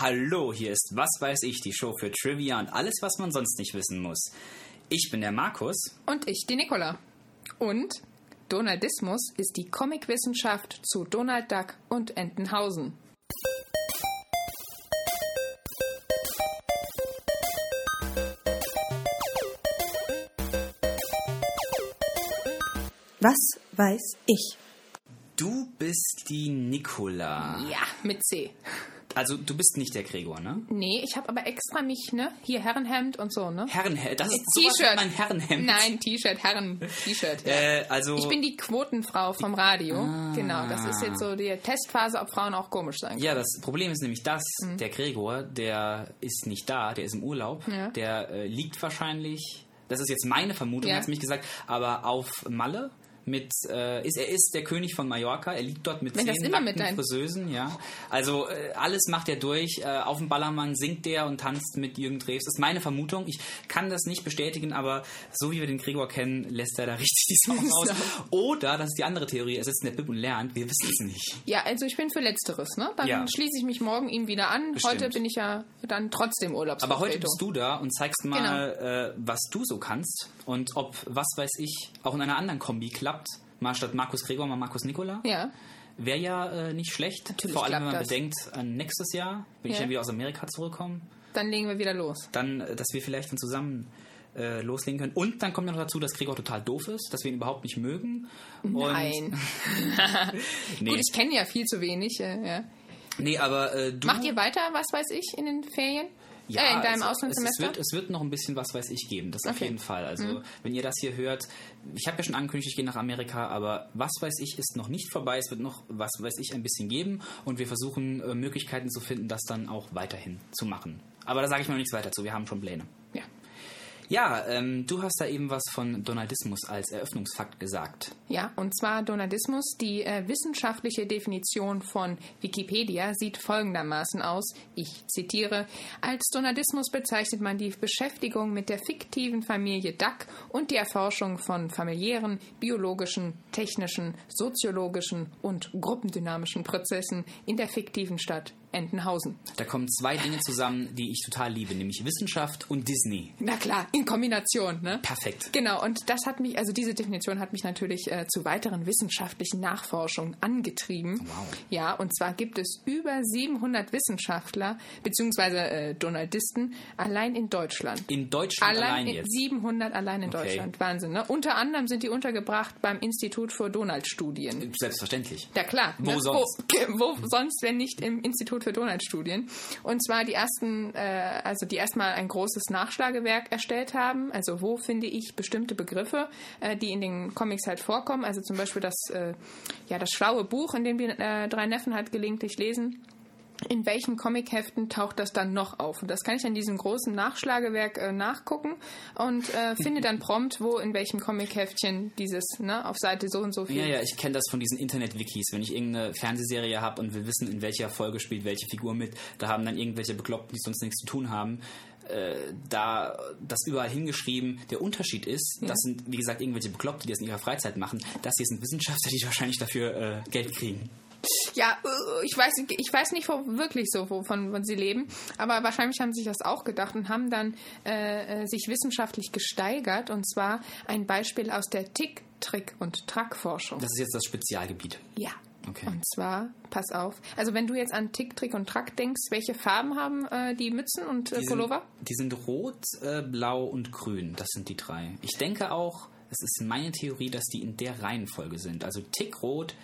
Hallo, hier ist Was weiß ich, die Show für Trivia und alles, was man sonst nicht wissen muss. Ich bin der Markus. Und ich, die Nicola. Und Donaldismus ist die Comicwissenschaft zu Donald Duck und Entenhausen. Was weiß ich? Du bist die Nicola. Ja, mit C. Also du bist nicht der Gregor, ne? Nee, ich habe aber extra mich, ne? Hier Herrenhemd und so, ne? Herrenhemd, das ist T-Shirt. mein Herrenhemd. Nein, T-Shirt, Herren-T-Shirt. Ja. Äh, also Ich bin die Quotenfrau vom Radio. Genau, das ist jetzt so die Testphase, ob Frauen auch komisch sein können. ja, das Problem ist nämlich das, der Gregor, der ist nicht da, der ist im Urlaub, Mhm. Ja. der äh, liegt wahrscheinlich, das ist jetzt meine Vermutung, Ja. hat mich gesagt, aber auf Malle mit, äh, ist, er ist der König von Mallorca, er liegt dort mit Wenn zehn nackten Friseusen, ja. Also äh, alles macht er durch, äh, auf dem Ballermann singt der und tanzt mit Jürgen Drews, das ist meine Vermutung, ich kann das nicht bestätigen, aber so wie wir den Gregor kennen, lässt er da richtig die Sau raus. Oder, das ist die andere Theorie, er sitzt in der Bib und lernt, wir wissen es nicht. Ja, also ich bin für Letzteres, ne? Dann Ja. schließe ich mich morgen ihm wieder an. Bestimmt. Heute bin ich ja dann trotzdem Urlaubsvertretung. Aber heute bist du da und zeigst mal, äh, was du so kannst und ob, was weiß ich, auch in einer anderen Kombi klappt. Mal statt Markus Gregor mal Markus Nikola. Ja. Wäre ja äh, nicht schlecht. Natürlich Vor allem, wenn man das. bedenkt, an nächstes Jahr, wenn ich Ja. dann wieder aus Amerika zurückkomme, Dann legen wir wieder los. dann, äh, dass wir vielleicht dann zusammen äh, loslegen können. Und dann kommt ja noch dazu, dass Gregor total doof ist, dass wir ihn überhaupt nicht mögen. Und, Nein. nee, Gut, ich kenne ja viel zu wenig. Äh, ja. nee, aber äh, du... Macht ihr weiter, was weiß ich, in den Ferien? Äh, in deinem also, Auslandssemester? Es, es, wird, es wird noch ein bisschen was weiß ich geben, das auf Okay. Mhm. jeden Fall. Also wenn ihr das hier hört, ich habe ja schon angekündigt, ich gehe nach Amerika, aber was weiß ich ist noch nicht vorbei. Es wird noch was weiß ich ein bisschen geben und wir versuchen äh, Möglichkeiten zu finden, das dann auch weiterhin zu machen. Aber da sage ich mal noch nichts weiter zu. Wir haben schon Pläne. Ja. Ähm, du hast da eben was von Donaldismus als Eröffnungsfakt gesagt. Ja, und zwar Donaldismus. Die äh, wissenschaftliche Definition von Wikipedia sieht folgendermaßen aus. Ich zitiere. Als Donaldismus bezeichnet man die Beschäftigung mit der fiktiven Familie Duck und die Erforschung von familiären, biologischen, technischen, soziologischen und gruppendynamischen Prozessen in der fiktiven Stadt Entenhausen. Da kommen zwei Dinge zusammen, die ich total liebe, nämlich Wissenschaft und Disney. Na klar, in Kombination, ne? Perfekt. Genau, und das hat mich, also diese Definition hat mich natürlich äh, zu weiteren wissenschaftlichen Nachforschungen angetrieben. Wow. Ja, und zwar gibt es über 700 Wissenschaftler beziehungsweise äh, Donaldisten allein in Deutschland. In Deutschland allein, Allein in jetzt. 700 allein in Okay. Deutschland. Wahnsinn, ne? Unter anderem sind die untergebracht beim Institut für Donald-Studien. Selbstverständlich. Ja klar. Wo ne? sonst? Wo, wo sonst, wenn nicht im Institut für Donald-Studien. Und zwar die ersten, äh, also die erstmal ein großes Nachschlagewerk erstellt haben. Also wo finde ich bestimmte Begriffe, äh, die in den Comics halt vorkommen. Also zum Beispiel das, äh, ja, das schlaue Buch, in dem die äh, drei Neffen halt gelegentlich lesen. In welchen Comicheften taucht das dann noch auf? Und das kann ich an diesem großen Nachschlagewerk äh, nachgucken und äh, finde dann prompt, wo in welchem Comicheftchen dieses, ne, auf Seite so und so viel Ja, ja, ich kenne das von diesen Internet-Wikis. Wenn ich irgendeine Fernsehserie habe und will wissen, in welcher Folge spielt welche Figur mit, da haben dann irgendwelche Bekloppten, die sonst nichts zu tun haben, äh, da das überall hingeschrieben. Der Unterschied ist, das sind, wie gesagt, irgendwelche Bekloppte, die das in ihrer Freizeit machen. Das hier sind Wissenschaftler, die wahrscheinlich dafür äh, Geld kriegen. Ja, äh, ich weiß, nicht- ich weiß nicht wo, wirklich so, wovon wovon sie leben, aber wahrscheinlich haben sie sich das auch gedacht und haben dann äh, äh, sich wissenschaftlich gesteigert. Und zwar ein Beispiel aus der Tick, Trick und Track-Forschung. Das ist jetzt das Spezialgebiet. Ja. Okay. Und zwar, pass auf, also wenn du jetzt an Tick, Trick und Track denkst, welche Farben haben äh, die Mützen und äh, Die Pullover? sind, die sind rot, äh, blau und grün. Das sind die drei. Ich denke auch, es ist meine Theorie, dass die in der Reihenfolge sind. Also Tick rot,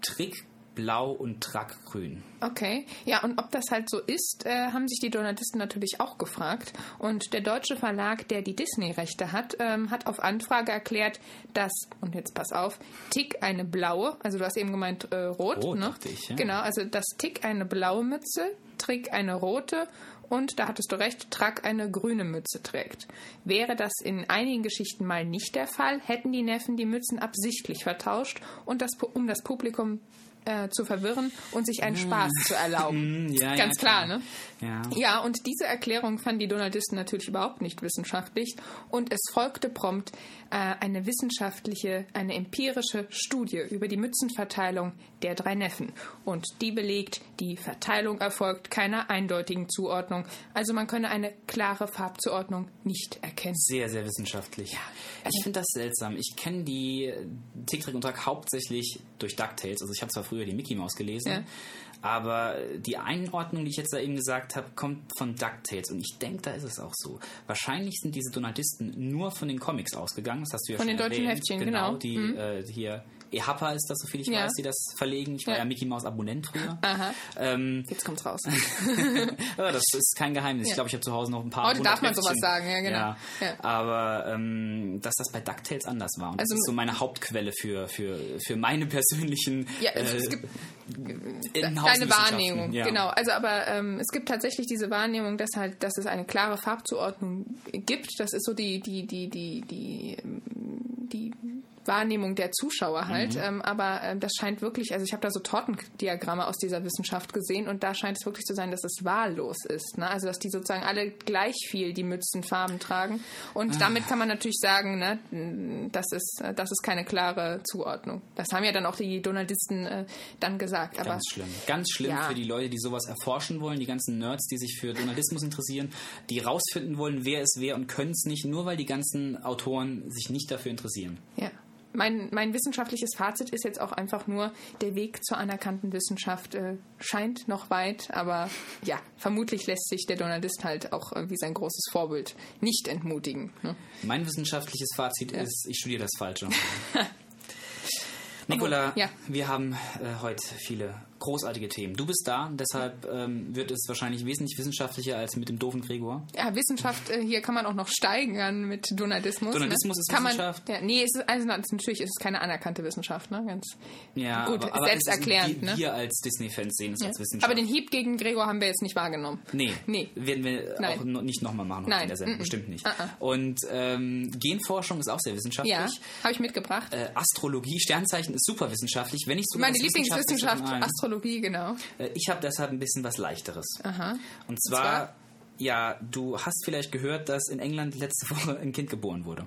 Trick blau und Track grün. Okay, ja, und ob das halt so ist, äh, haben sich die Donaldisten natürlich auch gefragt. Und der deutsche Verlag, der die Disney-Rechte hat, ähm, hat auf Anfrage erklärt, dass, und jetzt pass auf, Tick eine blaue, also du hast eben gemeint äh, rot, Rot, ne? ich, ja. Genau, also dass Tick eine blaue Mütze, Trick eine rote und, da hattest du recht, Track eine grüne Mütze trägt. Wäre das in einigen Geschichten mal nicht der Fall, hätten die Neffen die Mützen absichtlich vertauscht, und das, um das Publikum äh, zu verwirren und sich einen Spaß zu erlauben. Ja, Ganz ja, klar, ne? Ja. Ja, und diese Erklärung fanden die Donaldisten natürlich überhaupt nicht wissenschaftlich. Und es folgte prompt äh, eine wissenschaftliche, eine empirische Studie über die Mützenverteilung der drei Neffen. Und die belegt, die Verteilung erfolgt keiner eindeutigen Zuordnung. Also man könne eine klare Farbzuordnung nicht erkennen. Sehr, sehr wissenschaftlich. Ich finde das seltsam. Ich kenne die Tick, Trick und Track hauptsächlich durch DuckTales. Also ich habe zwar früher die Mickey Mouse gelesen, Ja. Aber die Einordnung, die ich jetzt da eben gesagt habe, kommt von DuckTales. Und ich denke, da ist es auch so. Wahrscheinlich sind diese Donaldisten nur von den Comics ausgegangen. Das hast du ja Von schon den deutschen erwähnt. Heftchen, genau. genau. Die äh, hier EHAPA ist das, soviel ich Ja. weiß, die das verlegen. Ich war Ja. ja, Mickey Mouse Abonnent früher. Aha. Ähm, Jetzt kommt's raus. ja, das ist kein Geheimnis. Ich glaube, ich habe zu Hause noch ein paar. Heute darf man sowas sagen, ja, genau. Aber ähm, dass das bei DuckTales anders war. Und Also- das ist so meine Hauptquelle für, für, für meine persönlichen Ja, es, äh, gibt deine. Wahrnehmung, ja. genau. Also aber ähm, es gibt tatsächlich diese Wahrnehmung, dass halt, dass es eine klare Farbzuordnung gibt. Das ist so die, die, die, die, die, ähm, die Wahrnehmung der Zuschauer halt. Ähm, aber ähm, das scheint wirklich, also ich habe da so Tortendiagramme aus dieser Wissenschaft gesehen und da scheint es wirklich zu sein, dass es wahllos ist. Ne? Also dass die sozusagen alle gleich viel die Mützenfarben tragen. Und damit kann man natürlich sagen, ne, das ist, äh, das ist keine klare Zuordnung. Das haben ja dann auch die Donaldisten äh, dann gesagt. Aber Ganz schlimm. Ganz schlimm Ja. für die Leute, die sowas erforschen wollen, die ganzen Nerds, die sich für Journalismus interessieren, die rausfinden wollen, wer ist wer und können es nicht, nur weil die ganzen Autoren sich nicht dafür interessieren. Ja. Mein, mein wissenschaftliches Fazit ist jetzt auch einfach nur, der Weg zur anerkannten Wissenschaft äh, scheint noch weit, aber ja, vermutlich lässt sich der Donaldist halt auch äh, wie sein großes Vorbild nicht entmutigen. Ne? Mein wissenschaftliches Fazit ist, ich studiere das Falsche. Nicola, Ja. wir haben äh, heute viele großartige Themen. Du bist da, deshalb ähm, wird es wahrscheinlich wesentlich wissenschaftlicher als mit dem doofen Gregor. Ja, Wissenschaft, äh, hier kann man auch noch steigern mit Donaldismus. Donaldismus ne? ist kann Wissenschaft? Man, ja, nee, es ist, also natürlich ist es keine anerkannte Wissenschaft, ne? Ganz Ja, gut, aber, aber selbsterklärend, ist, ne? wir als Disney-Fans sehen es Ja. als Wissenschaft. Aber den Hieb gegen Gregor haben wir jetzt nicht wahrgenommen. Nee, Nee. werden wir Nein. auch no, nicht nochmal machen Nein. in der Sendung, Mm-mm. bestimmt nicht. Ah, ah. Und ähm, Genforschung ist auch sehr wissenschaftlich. Ja, habe ich mitgebracht. Äh, Astrologie, Sternzeichen ist super wissenschaftlich, wenn nicht sogar Meine Lieblingswissenschaft, allen. Astrologie, genau. Äh, Ich habe deshalb ein bisschen was leichteres. Aha. Und zwar, zwar? ja, du hast vielleicht gehört, dass in England letzte Woche ein Kind geboren wurde.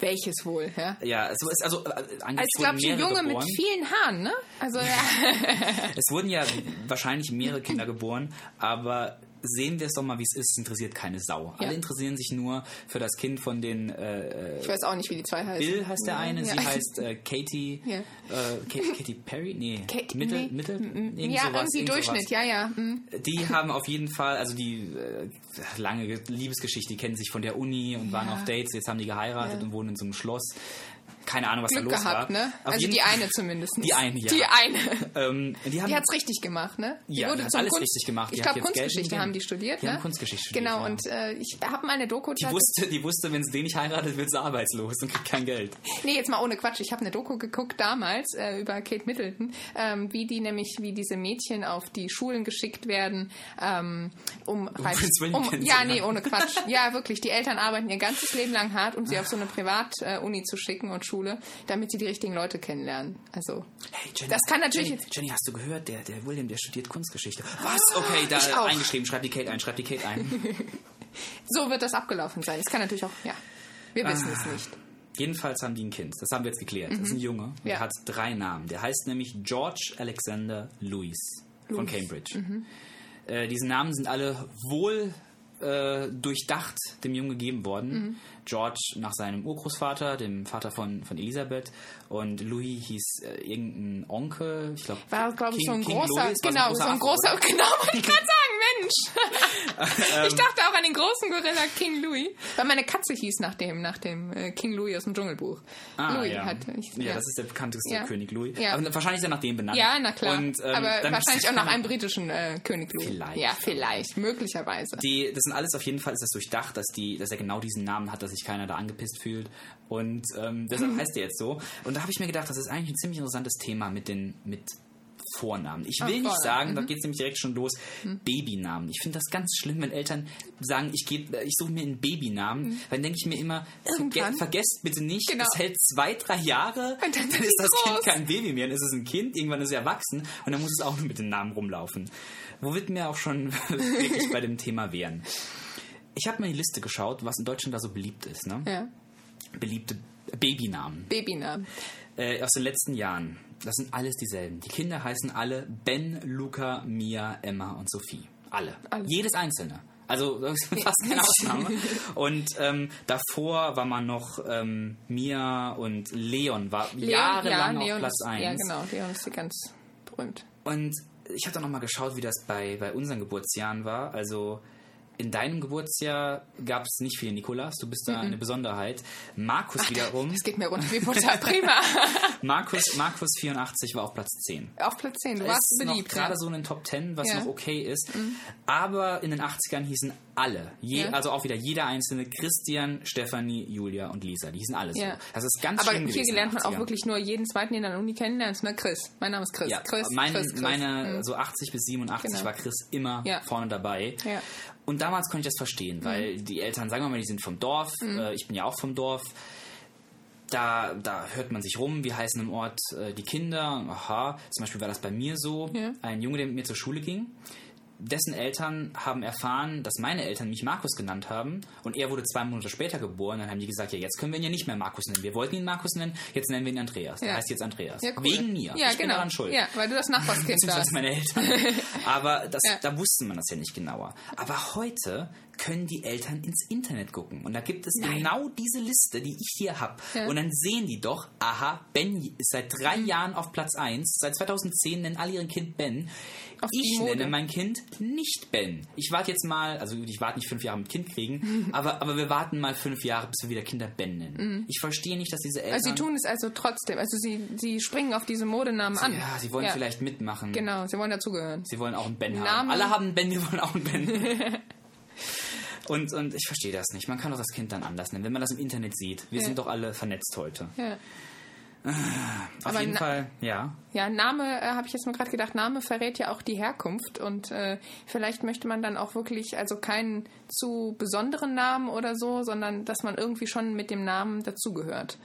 Welches wohl, ja? Ja, es ist also äh, Als, angeblich glaube ich, ein Junge mit geboren. vielen Haaren, ne? Also, ja. Es wurden ja wahrscheinlich mehrere Kinder geboren, aber sehen wir es doch mal, wie es ist. Es interessiert keine Sau. Ja. Alle interessieren sich nur für das Kind von den äh, ich weiß auch nicht, wie die zwei heißen. Bill heißt der eine, ja. sie heißt äh, Katie, Ja. äh, Katie, Katy Perry, nee, Kate- Mittel, nee. Mittel, irgend ja, sowas, irgendwie irgend Durchschnitt, sowas. ja, ja. mm. Die haben auf jeden Fall, also die äh, lange Ge- Liebesgeschichte, die kennen sich von der Uni und waren auf Dates, jetzt haben die geheiratet und wohnen in so einem Schloss. Keine Ahnung, was Glück da los gehabt, war. ne? Auf Also die eine zumindest. Die eine, ja. Die eine. Ähm, die haben Die hat's richtig gemacht, ne? Die Ja, die hat alles richtig gemacht. Die Ich glaube, Geld Kunstgeschichte haben die studiert, die ne? haben Kunstgeschichte studiert, Genau, ja. und äh, ich habe mal eine Doku die wusste, die wusste, wenn sie den nicht heiratet, wird sie arbeitslos und kriegt kein Geld. Nee, jetzt mal ohne Quatsch. Ich habe eine Doku geguckt damals äh, über Kate Middleton, ähm, wie die nämlich, wie diese Mädchen auf die Schulen geschickt werden, ähm, um, reich- Prince William um Ja, nee, ohne Quatsch. Ja, wirklich. Die Eltern arbeiten ihr ganzes Leben lang hart, um sie auf so eine Privatuni zu schicken und Schule, damit sie die richtigen Leute kennenlernen. Also Hey, Jenny, Das kann natürlich Jenny, Jenny, hast du gehört? Der, der William, der studiert Kunstgeschichte. Was? Okay, da eingeschrieben. Schreib die Kate ein, schreib die Kate ein. so wird das abgelaufen sein. Es kann natürlich auch, ja. Wir wissen Ah. es nicht. Jedenfalls haben die ein Kind. Das haben wir jetzt geklärt. Das ist ein Junge. Der Mhm. Ja. hat drei Namen. Der heißt nämlich George Alexander Lewis von Lewis. Cambridge. Mhm. Äh, diese Namen sind alle wohl äh, durchdacht dem Jungen gegeben worden. Mhm. George nach seinem Urgroßvater, dem Vater von, von Elisabeth. Und Louis hieß äh, irgendein Onkel. Ich glaube, War, glaube ich, so ein King großer, Louis, genau, so ein großer, genau, wollte ich gerade sagen, Mensch. ich dachte auch an den großen Gorilla King Louis, weil meine Katze hieß nach dem, nach dem äh, King Louis aus dem Dschungelbuch. Ah, Louis ja. hat, ich, ja, das ist der bekannteste Ja. König Louis. Ja. Aber wahrscheinlich ist er nach dem benannt. ja, na klar. Und, ähm, aber wahrscheinlich auch nach einem britischen äh, König Louis. Vielleicht. Ja, vielleicht, möglicherweise. Die, das sind alles auf jeden Fall ist das durchdacht, dass die, dass er genau diesen Namen hat, dass sich keiner da angepisst fühlt. Und ähm, deshalb heißt er jetzt so. Und da habe ich mir gedacht, das ist eigentlich ein ziemlich interessantes Thema mit den mit Vornamen. Ich will nicht Vornamen, sagen, da geht es nämlich direkt schon los, Babynamen. Ich finde das ganz schlimm, wenn Eltern sagen, ich, geb- ich suche mir einen Babynamen. Dann denke ich mir immer, Irgendwann. vergesst bitte nicht, Genau. das hält zwei, drei Jahre, Und dann dann ist das Kind groß. kein Baby mehr, dann ist es ein Kind, irgendwann ist es erwachsen und dann muss es auch nur mit dem Namen rumlaufen. Wo wird mir auch schon wirklich bei dem Thema wehren. Ich habe mal die Liste geschaut, was in Deutschland da so beliebt ist. Ne? Ja. Beliebte Babynamen Babynamen. äh, aus den letzten Jahren. Das sind alles dieselben. Die Kinder heißen alle Ben, Luca, Mia, Emma und Sophie. Alle. Alle. Jedes einzelne. Also das ist fast keine Ausnahme. Und ähm, davor war man noch ähm, Mia und Leon war jahrelang auf Platz ist, 1. Ja, genau. Leon ist ganz berühmt. Und ich habe dann nochmal geschaut, wie das bei, bei unseren Geburtsjahren war. Also in deinem Geburtsjahr gab es nicht viele Nikolas. Du bist da eine Besonderheit. Markus wiederum. Es geht mir rund wie Butter. Prima. Markus, Markus 84 war auf Platz 10. Auf Platz 10. Du warst ist beliebt. noch gerade ja. so in den Top 10, was Ja. Mhm. noch okay ist. Aber in den 80ern hießen alle, je, Ja. also auch wieder jeder einzelne, Christian, Stefanie, Julia und Lisa. Die hießen alle so. Ja. Das ist ganz Aber schlimm hier lernt man auch 80ern. wirklich nur jeden zweiten, den an der Uni kennenlernst. Ne? Chris. Mein Name ist Chris. Ja, Chris, mein, Chris, Chris. meine Mhm. so 80 bis 87 Genau. war Chris immer Ja. vorne dabei. Ja. Mhm. Und damals konnte ich das verstehen, weil die Eltern, sagen wir mal, die sind vom Dorf, äh, ich bin ja auch vom Dorf. Da, da hört man sich rum, wie heißen im Ort äh, die Kinder. Aha, zum Beispiel war das bei mir so. Ein Junge, der mit mir zur Schule ging, dessen Eltern haben erfahren, dass meine Eltern mich Markus genannt haben und er wurde zwei Monate später geboren. Dann haben die gesagt, ja, jetzt können wir ihn ja nicht mehr Markus nennen. Wir wollten ihn Markus nennen, jetzt nennen wir ihn Andreas. Der Ja. heißt jetzt Andreas. Ja, cool. Wegen mir. Ja, ich bin genau. daran schuld Ja, weil du das Nachbarskind warst. meine Eltern. Aber das, Ja. da wusste man das ja nicht genauer. Aber heute können die Eltern ins Internet gucken. Und da gibt es Nein. genau diese Liste, die ich hier habe. Ja. Und dann sehen die doch, aha, Ben ist seit drei Mhm. Jahren auf Platz 1. Seit 2010 nennen alle ihren Kind Ben. Auf ich nenne mein Kind nicht Ben. Ich warte jetzt mal, also ich warte nicht fünf Jahre mit Kind kriegen, aber, aber wir warten mal fünf Jahre, bis wir wieder Kinder Ben nennen. Ich verstehe nicht, dass diese Eltern... Mhm. Also sie tun es also trotzdem. Also sie, sie springen auf diese Modenamen an. ja, sie wollen Ja. vielleicht mitmachen. Genau, sie wollen dazugehören. Sie wollen auch einen Ben haben. Alle haben einen Ben, wir wollen auch einen Ben. und, und ich verstehe das nicht. Man kann doch das Kind dann anders nennen, wenn man das im Internet sieht. Wir Ja. sind doch alle vernetzt heute. Ja. Auf Aber jeden Fall, ja. Ja, Name, äh, habe ich jetzt mal gerade gedacht, Name verrät ja auch die Herkunft und äh, vielleicht möchte man dann auch wirklich, also keinen zu besonderen Namen oder so, sondern dass man irgendwie schon mit dem Namen dazugehört.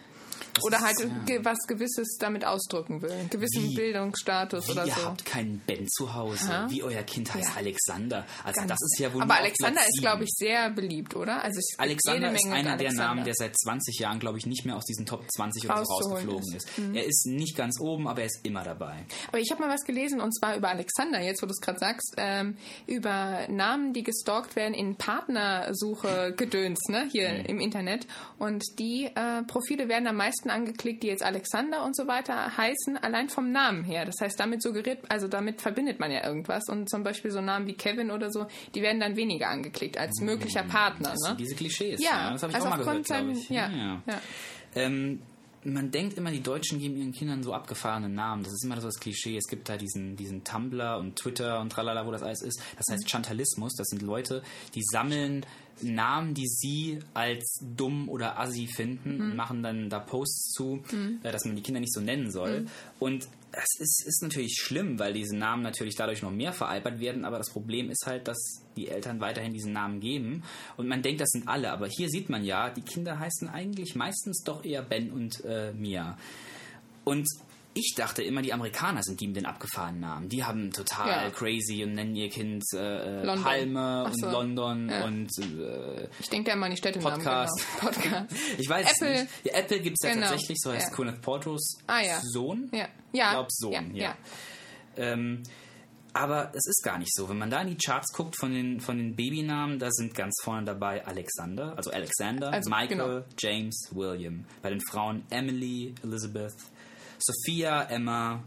Oder halt ge was Gewisses damit ausdrücken will. Gewissen Wie? Bildungsstatus Wie, oder ihr so. habt keinen Ben zu Hause. Aha. Wie euer Kind heißt Ja. Alexander. Also Ganz- das ist ja wohl Aber Alexander ist, glaube ich, sehr beliebt, oder? Also Alexander ist einer der. Namen, der seit 20 Jahren, glaube ich, nicht mehr aus diesen Top 20 oder so rausgeflogen ist. Mhm. ist. Er ist nicht ganz oben, aber er ist immer dabei. Aber ich habe mal was gelesen und zwar über Alexander, jetzt wo du es gerade sagst, ähm, über Namen, die gestalkt werden in Partnersuche gedöns, ne, hier Mhm. im Internet. Und die äh, Profile werden am meisten angeklickt, die jetzt Alexander und so weiter heißen, allein vom Namen her. Das heißt, damit suggeriert, also damit verbindet man ja irgendwas. Und zum Beispiel so Namen wie Kevin oder so, die werden dann weniger angeklickt als möglicher Partner. Das Ne? sind diese Klischees. Ja, das habe ich also auch mal gehört, glaube ich. ja, ja. ja. Ähm, man denkt immer, die Deutschen geben ihren Kindern so abgefahrene Namen. Das ist immer so das Klischee. Es gibt da diesen, diesen Tumblr und Twitter und tralala, wo das alles ist. Das heißt Chantalismus. Das sind Leute, die sammeln Namen, die sie als dumm oder assi finden und machen dann da Posts zu, äh, dass man die Kinder nicht so nennen soll. Und das ist, ist natürlich schlimm, weil diese Namen natürlich dadurch noch mehr veralbert werden, aber das Problem ist halt, dass die Eltern weiterhin diesen Namen geben und man denkt, das sind alle, aber hier sieht man ja, die Kinder heißen eigentlich meistens doch eher Ben und äh, Mia. Und ich dachte immer, die Amerikaner sind die mit den abgefahrenen Namen. Die haben total Ja. crazy und nennen ihr Kind äh, London. Palme so. und London Ja. und äh, Ich denke da immer an die Städtenamen. Podcast. Genau. Podcast. ich weiß Apple. es nicht. Ja, Apple gibt es ja Genau. tatsächlich, so heißt Ja. Gwyneth Paltrows Ah, ja. Sohn. Ja, ja. Ich glaube Sohn, ja. ja. ja. Ähm, aber es ist gar nicht so. Wenn man da in die Charts guckt von den, von den Babynamen, da sind ganz vorne dabei Alexander, also Alexander, Also, Michael, genau. James, William. Bei den Frauen Emily, Elizabeth, Sophia, Emma.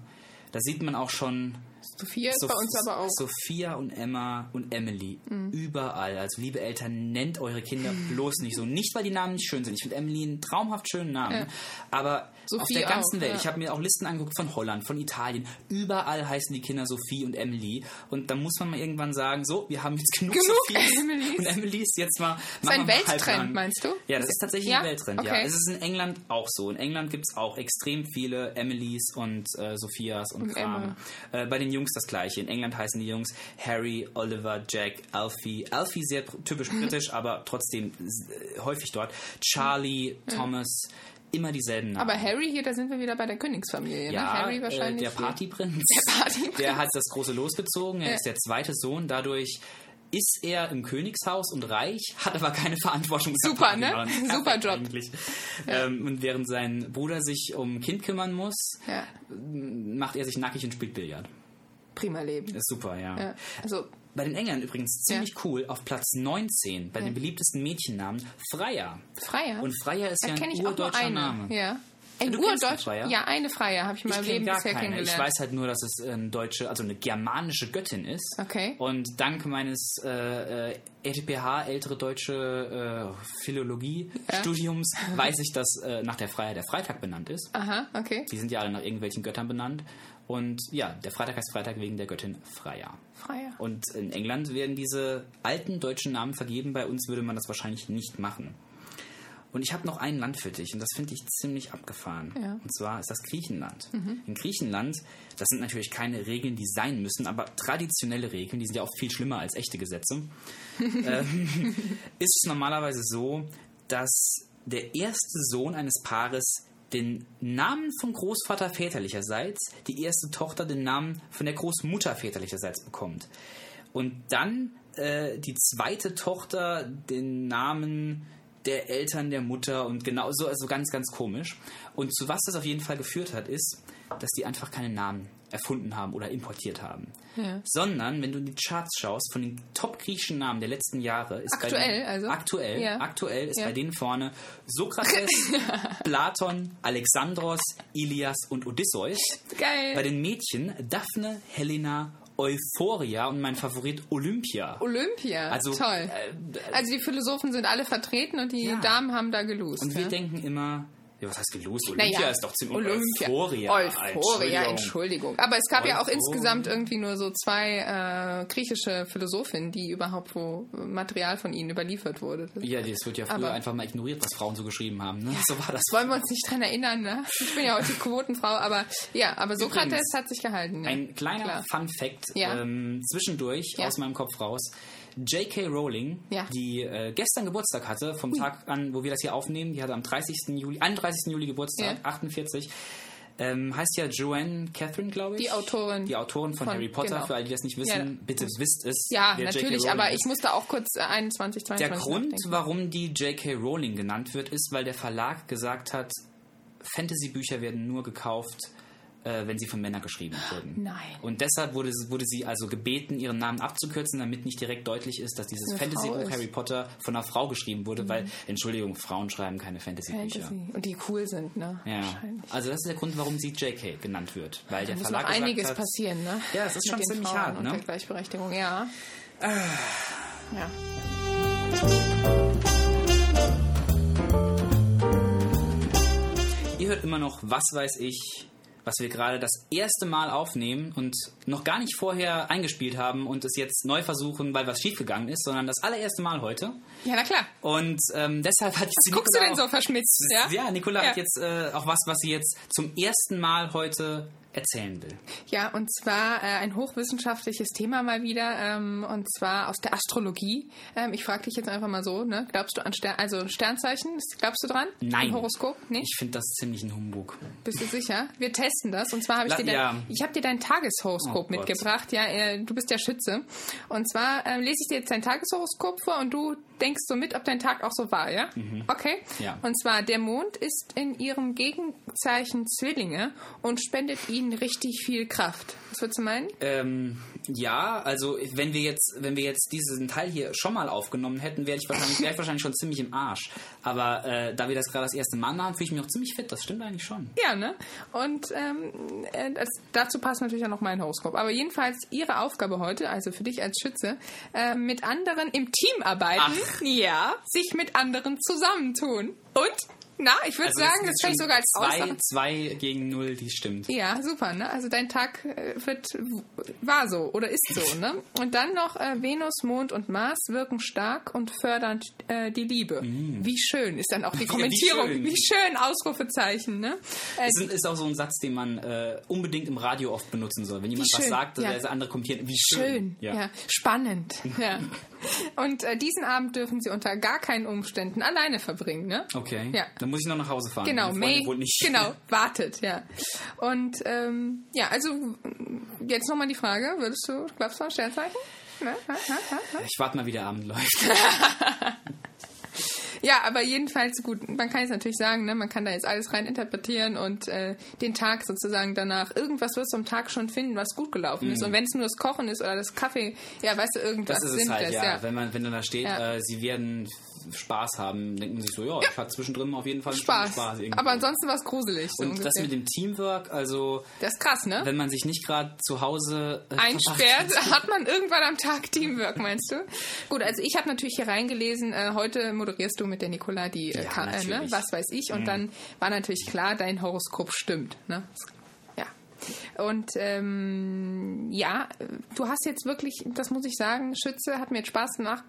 Da sieht man auch schon, Sophia ist bei uns aber auch. Sophia und Emma und Emily. Überall. Also, liebe Eltern, nennt eure Kinder bloß nicht so. Nicht, weil die Namen nicht schön sind. Ich finde Emily einen traumhaft schönen Namen. Ja. Aber auf Sophie der ganzen auch, Welt. ja. Ich habe mir auch Listen angeguckt von Holland, von Italien. Überall heißen die Kinder Sophie und Emily. Und da muss man mal irgendwann sagen, so, wir haben jetzt genug, Genug Sophies Emilys. und Emilys. Jetzt mal ist ein Welttrend, meinst du? Ja, das ist tatsächlich Ja? ein Welttrend. Ja. Okay. Es ist in England auch so. In England gibt es auch extrem viele Emilys und äh, Sophias und, Und Kram. Äh, bei den Jungs das gleiche. In England heißen die Jungs Harry, Oliver, Jack, Alfie. Alfie sehr typisch britisch, aber trotzdem äh, häufig dort. Charlie, Thomas, immer dieselben Namen. Aber Harry hier, da sind wir wieder bei der Königsfamilie. ja, ne? Harry äh, wahrscheinlich. der Partyprinz. Der Partyprinz. Der hat das große Los gezogen. Er Ja. ist der zweite Sohn. Dadurch ist er im Königshaus und reich, hat aber keine Verantwortung. Super, ne? Super Job. Eigentlich. Ähm, und während sein Bruder sich um ein Kind kümmern muss, Ja, macht er sich nackig und spielt Billard. Prima Leben. Ist super, ja. Ja. Also, Bei den Engländern übrigens ziemlich cool, auf Platz 19 bei den beliebtesten Mädchennamen Freier. Freier. Und Freier ist ja da ein ich urdeutscher eine. Name. Ja. Ein Du kennst die Urdeutsch. Freier? Ja, eine Freier habe ich in Ich meinem Leben gar bisher keine. Ich kennengelernt. weiß halt nur, dass es eine deutsche, also eine germanische Göttin ist. Okay. Und dank meines äh, äh, ETPH, ältere deutsche äh, Philologie-Studiums, weiß ich, dass äh, nach der Freier der Freitag benannt ist. Aha, okay. Die sind ja alle nach irgendwelchen Göttern benannt. Und ja, der Freitag heißt Freitag wegen der Göttin Freya. Freier. Und in England werden diese alten deutschen Namen vergeben. Bei uns würde man das wahrscheinlich nicht machen. Und ich habe noch ein Land für dich und das finde ich ziemlich abgefahren. Ja. Und zwar ist das Griechenland. In Griechenland, das sind natürlich keine Regeln, die sein müssen, aber traditionelle Regeln, die sind ja oft viel schlimmer als echte Gesetze, ähm, ist es normalerweise so, dass der erste Sohn eines Paares den Namen vom Großvater väterlicherseits, die erste Tochter den Namen von der Großmutter väterlicherseits bekommt. Und dann äh, die zweite Tochter den Namen der Eltern der Mutter und genauso, also ganz, ganz komisch. Und zu was das auf jeden Fall geführt hat, ist, dass die einfach keine Namen erfunden haben oder importiert haben. Ja. Sondern, wenn du in die Charts schaust, von den top griechischen Namen der letzten Jahre ist bei Aktuell, denen, also? aktuell, Ja. aktuell ist Ja. bei denen vorne Sokrates, Platon, Alexandros, Ilias und Odysseus. Geil. Bei den Mädchen Daphne, Helena, Euphoria und mein Favorit Olympia. Olympia. Also, Toll. äh, also die Philosophen sind alle vertreten und die. Damen haben da gelost. Und wir denken immer, ja, was heißt gelost? Olympia Naja, ist doch ziemlich Olympia. Euphoria. Euphoria, Entschuldigung. Aber es gab ja auch Euphoria. insgesamt irgendwie nur so zwei äh, griechische Philosophinnen, die überhaupt wo Material von ihnen überliefert wurde. Ja, das wird ja früher Aber- einfach mal ignoriert, was Frauen so geschrieben haben. Ne? So war das. wollen wir uns nicht dran erinnern, ne? Ich bin ja auch die Quotenfrau, aber ja, aber Sokrates Übrigens, hat sich gehalten. Ja. Ein kleiner Klar. Fun Fact Ja. ähm, zwischendurch Ja. aus meinem Kopf raus. J.K. Rowling, Ja. die äh, gestern Geburtstag hatte, vom Tag an, wo wir das hier aufnehmen, die hatte am 30. Juli, 31. Juli Geburtstag, Ja. 48. Ähm, heißt ja Joanne Catherine, glaube ich. Die Autorin Die Autorin von, von- Harry Potter, genau. für alle, die das nicht wissen, Ja. bitte wisst es. Ja, natürlich, aber ist. ich musste auch kurz äh, 21, 22 Der Grund, nachdenken. warum die J.K. Rowling genannt wird, ist, weil der Verlag gesagt hat, Fantasy-Bücher werden nur gekauft, äh, wenn sie von Männern geschrieben wurden. Nein. Und deshalb wurde, sie- wurde sie also gebeten, ihren Namen abzukürzen, damit nicht direkt deutlich ist, dass dieses Fantasy-Buch. Mhm. Harry Potter von einer Frau geschrieben wurde, weil, Entschuldigung, Frauen schreiben keine Fantasy-Bücher. Fantasy. Und die cool sind, ne? Ja, also das ist der Grund, warum sie J.K. genannt wird, weil Da der muss Verlag noch einiges hat, passieren, ne? Ja, es ist Mit schon ziemlich Frauen hart, und ne? der Gleichberechtigung, ja. Ja. Ihr hört immer noch, was weiß ich, was wir gerade das erste Mal aufnehmen und noch gar nicht vorher eingespielt haben und es jetzt neu versuchen, weil was schiefgegangen ist, sondern das allererste Mal heute. Ja, na klar. Und ähm, deshalb hat jetzt die Guckst du denn so verschmitzt? Ja, Ja, Nicola Ja. hat jetzt äh, auch was, was sie jetzt zum ersten Mal heute erzählen will. Ja, und zwar äh, ein hochwissenschaftliches Thema mal wieder, ähm, und zwar aus der Astrologie. Ähm, ich frage dich jetzt einfach mal so, ne? Glaubst du an Stern also Sternzeichen? Glaubst du dran? Nein. Ein Horoskop? Nee? Ich finde das ziemlich ein Humbug. Bist du sicher? Wir testen das. Und zwar habe ich dir dein, ja. ich habe dir dein Tageshoroskop Oh mitgebracht. Ja, äh, du bist ja Schütze. Und zwar äh, lese ich dir jetzt dein Tageshoroskop vor und du denkst so mit, ob dein Tag auch so war, ja? Okay. Mhm. Ja. Und zwar der Mond ist in ihrem Gegen Zeichen Zwillinge und spendet ihnen richtig viel Kraft. Was würdest du meinen? Ähm, ja, also wenn wir jetzt, wenn wir jetzt diesen Teil hier schon mal aufgenommen hätten, wäre ich wahrscheinlich, wäre ich wahrscheinlich schon ziemlich im Arsch. Aber äh, da wir das gerade das erste Mal machen, fühle ich mich auch ziemlich fit. Das stimmt eigentlich schon. Ja, ne? Und ähm, äh, das, dazu passt natürlich auch noch mein Horoskop. Aber jedenfalls ihre Aufgabe heute, also für dich als Schütze, äh, mit anderen im Team arbeiten. Ja, sich mit anderen zusammentun. Und na, ich würde Also sagen, das ist schon sogar als zwei, Aussage. zwei gegen null, die stimmt. Ja, super, ne? Also dein Tag äh, wird war so oder ist so, ne? Und dann noch äh, Venus, Mond und Mars wirken stark und fördern äh, die Liebe. Wie schön ist dann auch die Mm. wie Kommentierung. schön. Wie schön, Ausrufezeichen, ne? Äh, Es ist auch so ein Satz, den man äh, unbedingt im Radio oft benutzen soll. Wenn jemand Wie was sagt, dass ja. der andere kommentiert, wie schön. Schön, ja. Spannend, ja. Und äh, diesen Abend dürfen sie unter gar keinen Umständen alleine verbringen, ne? Okay. Ja. Dann muss ich noch nach Hause fahren. Genau, May, genau, wartet, ja. Und ähm, ja, also jetzt nochmal die Frage, würdest du, glaubst du Sternzeichen? Ne? Ha, ha, ha. Ich warte mal, wie der Abend läuft. Ja, aber jedenfalls gut, man kann jetzt natürlich sagen, ne, man kann da jetzt alles rein interpretieren und äh, den Tag sozusagen danach, irgendwas wirst du am Tag schon finden, was gut gelaufen ist. Und wenn es nur das Kochen ist oder das Kaffee, ja, weißt du, irgendwas Mhm. Das ist es halt, Simples, ja. Wenn man, wenn dann da steht, Ja. äh, sie werden Spaß haben, denkt man sich so, ja, ich hatte zwischendrin auf jeden Fall Spaß. Spaß aber ansonsten war es gruselig. So Und das ungefähr. mit dem Teamwork, also das ist krass, ne? wenn man sich nicht gerade zu Hause äh, einsperrt, hat man irgendwann am Tag Teamwork, meinst du? Gut, also ich habe natürlich hier reingelesen, äh, heute moderierst du mit der Nicola die, äh, Ja, äh, ne. Mhm. was weiß ich, und dann war natürlich klar, dein Horoskop stimmt. Ne? Ja. Und ähm, ja, du hast jetzt wirklich, das muss ich sagen, Schütze hat mir jetzt Spaß, nach,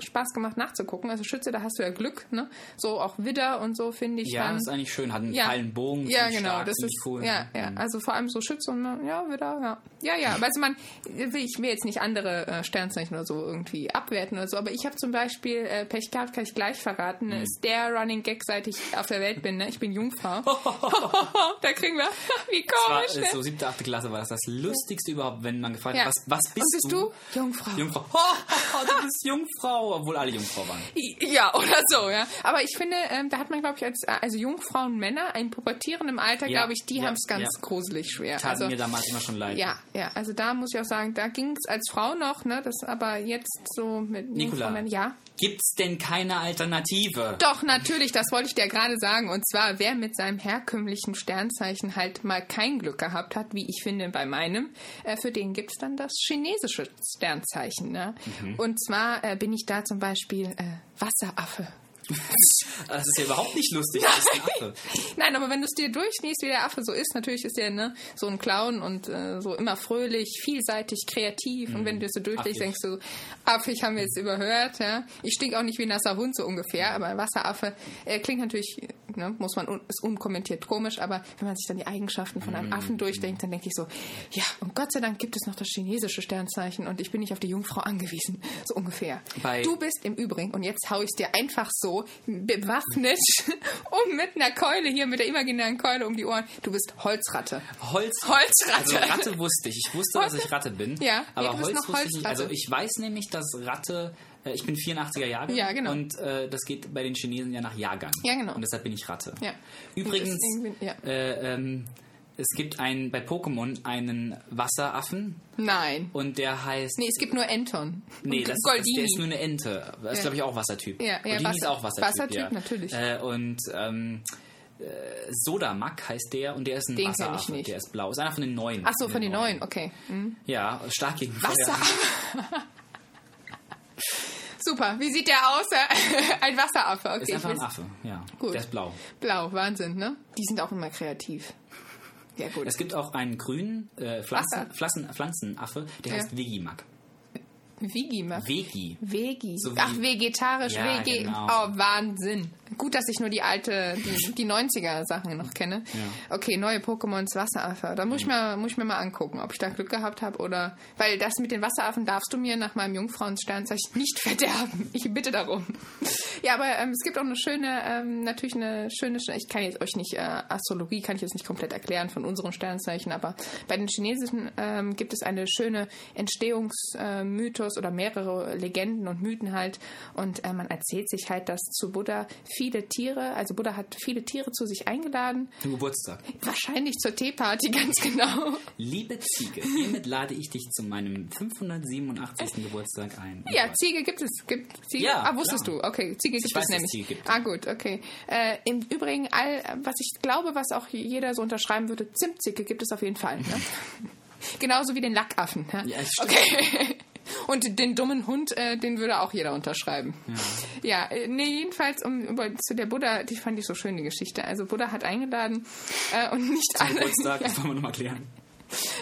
Spaß gemacht nachzugucken. Also Schütze, da hast du ja Glück, ne? So auch Widder und so finde ich Ja, dann. das ist eigentlich schön. Hat einen Ja. kalten Bogen. Ja, genau, stark, das ist cool. ja, ja, Mhm. also vor allem so Schütze und ne, ja, wieder, ja. Ja, ja, also man ich will jetzt nicht andere äh, Sternzeichen oder so irgendwie abwerten oder so, aber ich habe zum Beispiel äh, Pech gehabt, kann ich gleich verraten, Mhm. ist der Running Gag, seit ich auf der Welt bin, ne? Ich bin Jungfrau. da kriegen wir wie Das war, komisch, äh, ne? so siebte, achte Klasse war das das lustigste überhaupt, wenn man gefragt Ja. hat, was, was bist, bist du? Jungfrau. Jungfrau. du bist Jungfrau, obwohl alle Jungfrau waren. Ja, oder so, ja. Aber ich finde, ähm, da hat man, glaube ich, als also Jungfrauen, Männer, ein pubertierendem Alter, Ja, glaube ich, die ja, haben es ganz ja. gruselig schwer. Tat Also, mir damals immer schon leid. Ja, ja, also da muss ich auch sagen, da ging es als Frau noch, ne, das aber jetzt so mit Nicola. Jungfrauen- ja. Gibt's denn keine Alternative? Doch, natürlich, das wollte ich dir gerade sagen. Und zwar, wer mit seinem herkömmlichen Sternzeichen halt mal kein Glück gehabt hat, wie ich finde bei meinem, äh, für den gibt's dann das chinesische Sternzeichen. Ne? Mhm. Und zwar äh, bin ich da zum Beispiel äh, Wasseraffe. Das ist ja überhaupt nicht lustig. Das ist ein Affe. Nein, aber wenn du es dir durchliest, wie der Affe so ist, natürlich ist der ne, so ein Clown und äh, so immer fröhlich, vielseitig, kreativ. Und wenn du es so durchliest, denkst du, affig haben wir jetzt überhört. Ja? Ich stink auch nicht wie ein nasser Hund so ungefähr, aber ein Wasseraffe äh, klingt natürlich, ne, muss man un ist unkommentiert komisch, aber wenn man sich dann die Eigenschaften von einem Affen durchdenkt, dann denke ich so, ja, und Gott sei Dank gibt es noch das chinesische Sternzeichen und ich bin nicht auf die Jungfrau angewiesen, so ungefähr. Bei- du bist im Übrigen, und jetzt hau ich dir einfach so bewaffnet und mit einer Keule hier, mit der imaginären Keule um die Ohren, du bist Holzratte. Holz. Holzratte. Also Ratte wusste ich. Ich wusste, dass ich Ratte bin. Ja, aber nee, Holz noch wusste ich nicht. Holzratte. Also ich weiß nämlich, dass Ratte. äh, Ich bin 84er Jahre. Ja, genau. Und äh, das geht bei den Chinesen ja nach Jahrgang. Ja, genau. Und deshalb bin ich Ratte. Ja. Übrigens, ja. äh, ähm, es gibt ein, bei Pokémon einen Wasseraffen Nein. und der heißt. Nee, es gibt nur Enton. Nee, das, das, der ist nur eine Ente. Das ist, Ja. glaube ich, auch Wassertyp. Ja, ja, Goldini ist Wasser- auch Wassertyp. Wassertyp, ja. natürlich. Äh, und ähm, äh, Sodamak heißt der und der ist ein Den kenn ich Wasseraffe. nicht. Der ist blau. Ist einer von den neuen. Ach so, von den neuen, okay. Mhm. Ja, stark gegen Wasser. Feuer. Super. Wie sieht der aus? ein Wasseraffe. Okay, Ist einfach ein Affe, ja. Gut. Der ist blau. Blau, Wahnsinn, ne? Die sind auch immer kreativ. Ja, gut. Es gibt auch einen grünen äh, Pflanzen. Pflanzen, Pflanzenaffe, der Ja. heißt Vegimak. Vigi macht. Vegi. Vegi. So Ach, vegetarisch, Ja, Vegi. genau. Oh, Wahnsinn. Gut, dass ich nur die alte, die, die 90er Sachen noch kenne. Ja. Okay, neue Pokémons Wasseraffe. Da muss ich, mir, muss ich mir mal angucken, ob ich da Glück gehabt habe oder. Weil das mit den Wasseraffen darfst du mir nach meinem Jungfrauensternzeichen nicht verderben. Ich bitte darum. Ja, aber ähm, es gibt auch eine schöne, ähm, natürlich eine schöne, ich kann jetzt euch nicht, äh, Astrologie kann ich jetzt nicht komplett erklären von unseren Sternzeichen, aber bei den chinesischen ähm, gibt es eine schöne Entstehungsmythos oder mehrere Legenden und Mythen halt. Und äh, man erzählt sich halt, dass zu Buddha viele Tiere, also Buddha hat viele Tiere zu sich eingeladen. Zum Geburtstag. Wahrscheinlich zur Teeparty, ganz genau. Liebe Ziege, hiermit lade ich dich zu meinem 587. Geburtstag ein. Ja, Ziege gibt es. Gibt Ziege? Ja, ah, wusstest klar. du. Okay, Ziege gibt weiß, es nämlich. Ziege gibt. Ah, gut, okay. Äh, Im Übrigen, all, was ich glaube, was auch jeder so unterschreiben würde, Zimtzicke gibt es auf jeden Fall. Ne? Genauso wie den Lackaffen. Ja, Ja, stimmt. okay. Und den dummen Hund, äh, den würde auch jeder unterschreiben. Ja, äh, nee, jedenfalls um über, zu der Buddha, die fand ich so schön, die Geschichte. Also Buddha hat eingeladen äh, und nicht alle. Geburtstag, Ja, das wollen wir nochmal klären.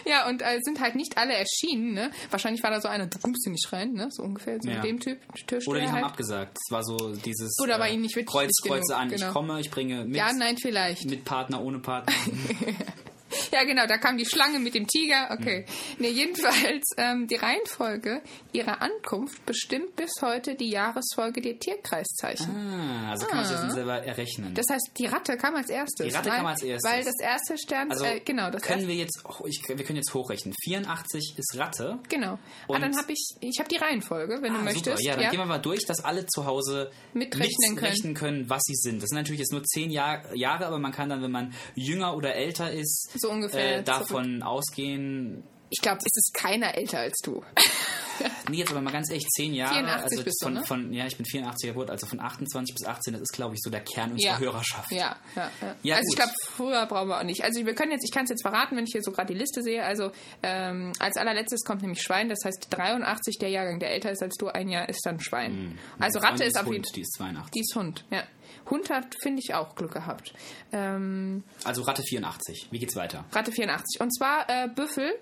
ja, und äh, sind halt nicht alle erschienen, ne? Wahrscheinlich war da so einer, du kommst hier nicht rein, ne? So ungefähr, so Ja. dem Typ, Oder die haben halt. abgesagt. Es war so dieses Oder war ihnen nicht Kreuz, genug, Kreuze an, genau. ich komme, ich bringe mit, Ja, nein, vielleicht. mit Partner, ohne Partner. Ja, genau, da kam die Schlange mit dem Tiger. Okay. Nee, jedenfalls, ähm, die Reihenfolge ihrer Ankunft bestimmt bis heute die Jahresfolge der Tierkreiszeichen. ah, also kann man sich das dann selber errechnen. Das heißt, die Ratte kam als erstes. Die Ratte weil, kam als erstes. Weil das erste Stern, also äh, genau, das können erste, wir jetzt, oh, ich, wir können jetzt hochrechnen. 84 ist Ratte. genau. Und- ah, dann habe ich, ich habe die Reihenfolge, wenn du Ah, möchtest. Super. Ja, dann gehen wir mal durch, dass alle zu Hause Mitrechnen können. mitrechnen können, was sie sind. Das sind natürlich jetzt nur zehn Jahr, Jahre, aber man kann dann, wenn man jünger oder älter ist, So ungefähr äh, davon ausgehen. Ich glaube, es ist keiner älter als du. Nee, jetzt aber mal ganz ehrlich, zehn Jahre. 84 also bist du, von, ne? von, ja, ich bin 84er Geburt, also von 28 bis 18, das ist, glaube ich, so der Kern unserer Ja. Hörerschaft. Ja, ja, ja. Ja, also ich gut. glaube, früher brauchen wir auch nicht. Also wir können jetzt, ich kann es jetzt verraten, wenn ich hier so gerade die Liste sehe. Also ähm, als allerletztes kommt nämlich Schwein, das heißt 83, der Jahrgang, der älter ist als du, ein Jahr ist dann Schwein. Also Meine Ratte Freundin ist auf jeden Hund, Die ist 82. Die ist Hund, ja. Hund hat, finde ich, auch Glück gehabt. Ähm, Also Ratte 84. Wie geht's weiter? Ratte 84. Und zwar äh, Büffel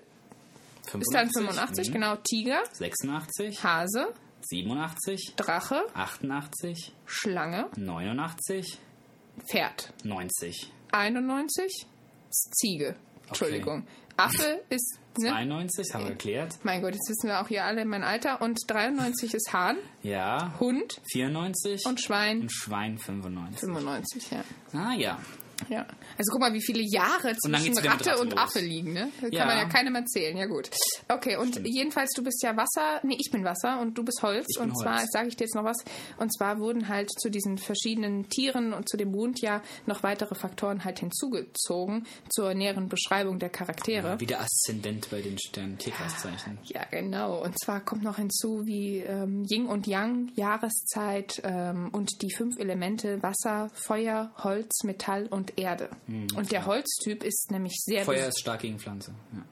ist dann 85, mhm. genau. Tiger, 86, Hase, 87, Drache, 88, Schlange, 89, Pferd. 90, 91 ist Ziege. Entschuldigung. Affe ist, ne? 92, haben wir geklärt. Mein Gott, jetzt wissen wir auch hier alle mein Alter. Und 93 ist Hahn, Ja. Hund 94 und Schwein und Schwein 95. 95, ja. Ah ja. Ja. Also guck mal, wie viele Jahre zwischen wieder Ratte und los. Affe liegen, ne? Das Ja. kann man ja keinem erzählen. Ja gut. Okay, und jedenfalls, du bist ja Wasser, nee, ich bin Wasser und du bist Holz. Ich und zwar, Holz. sage ich dir jetzt noch was, und zwar wurden halt zu diesen verschiedenen Tieren und zu dem Mond ja noch weitere Faktoren halt hinzugezogen zur näheren Beschreibung der Charaktere. Wie der Aszendent bei den Sternen Tierkreiszeichen. Ja, genau. Und zwar kommt noch hinzu wie ähm, Yin und Yang, Jahreszeit ähm, und die fünf Elemente Wasser, Feuer, Holz, Metall und Erde. und der Holztyp ist nämlich sehr... Feuer ist stark gegen Pflanze. Ja.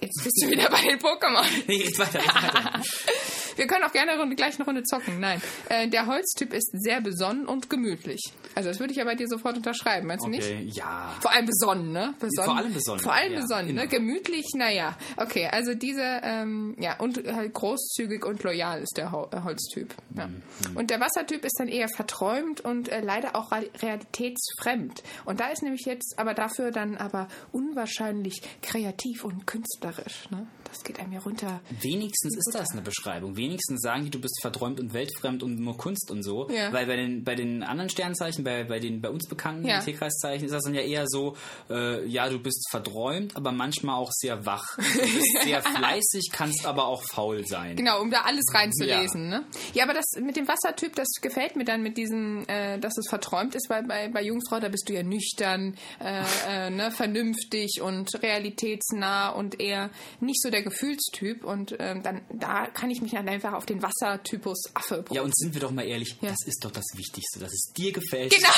Jetzt bist du wieder bei den Pokémon. Nee, geht's weiter. Geht's weiter. Wir können auch gerne Runde, gleich eine Runde zocken. Nein, äh, der Holztyp ist sehr besonnen und gemütlich. Also das würde ich ja bei dir sofort unterschreiben, meinst du nicht? Okay, ja. Vor allem besonnen, ne? Besonnen. Vor allem besonnen, Vor allem ja, besonnen, ne? genau. Gemütlich, naja. Okay, also diese, ähm, ja, und halt großzügig und loyal ist der Hol äh, Holztyp. Ja. Mhm. Und der Wassertyp ist dann eher verträumt und äh, leider auch realitätsfremd. Und da ist nämlich jetzt aber dafür dann aber unwahrscheinlich kreativ und künstlerisch, ne? Das geht einem ja runter. Wenigstens ist das eine Beschreibung. Wenigstens sagen die, du bist verträumt und weltfremd und nur Kunst und so. Ja. Weil bei den, bei den anderen Sternzeichen, bei, bei den bei uns bekannten Ja. Tierkreiszeichen, ist das dann ja eher so, äh, ja, du bist verträumt, aber manchmal auch sehr wach. Du bist sehr fleißig, kannst aber auch faul sein. Genau, um da alles reinzulesen. Ja. Ne? ja, aber das mit dem Wassertyp, das gefällt mir dann mit diesem, äh, dass es verträumt ist, weil bei, bei Jungfrau, da bist du ja nüchtern, äh, äh, ne, vernünftig und realitätsnah und eher nicht so der Gefühlstyp. Und ähm, dann da kann ich mich dann einfach auf den Wassertypus Affe Ja, und sind wir doch mal ehrlich, Ja. das ist doch das Wichtigste, dass es dir gefällt. Genau.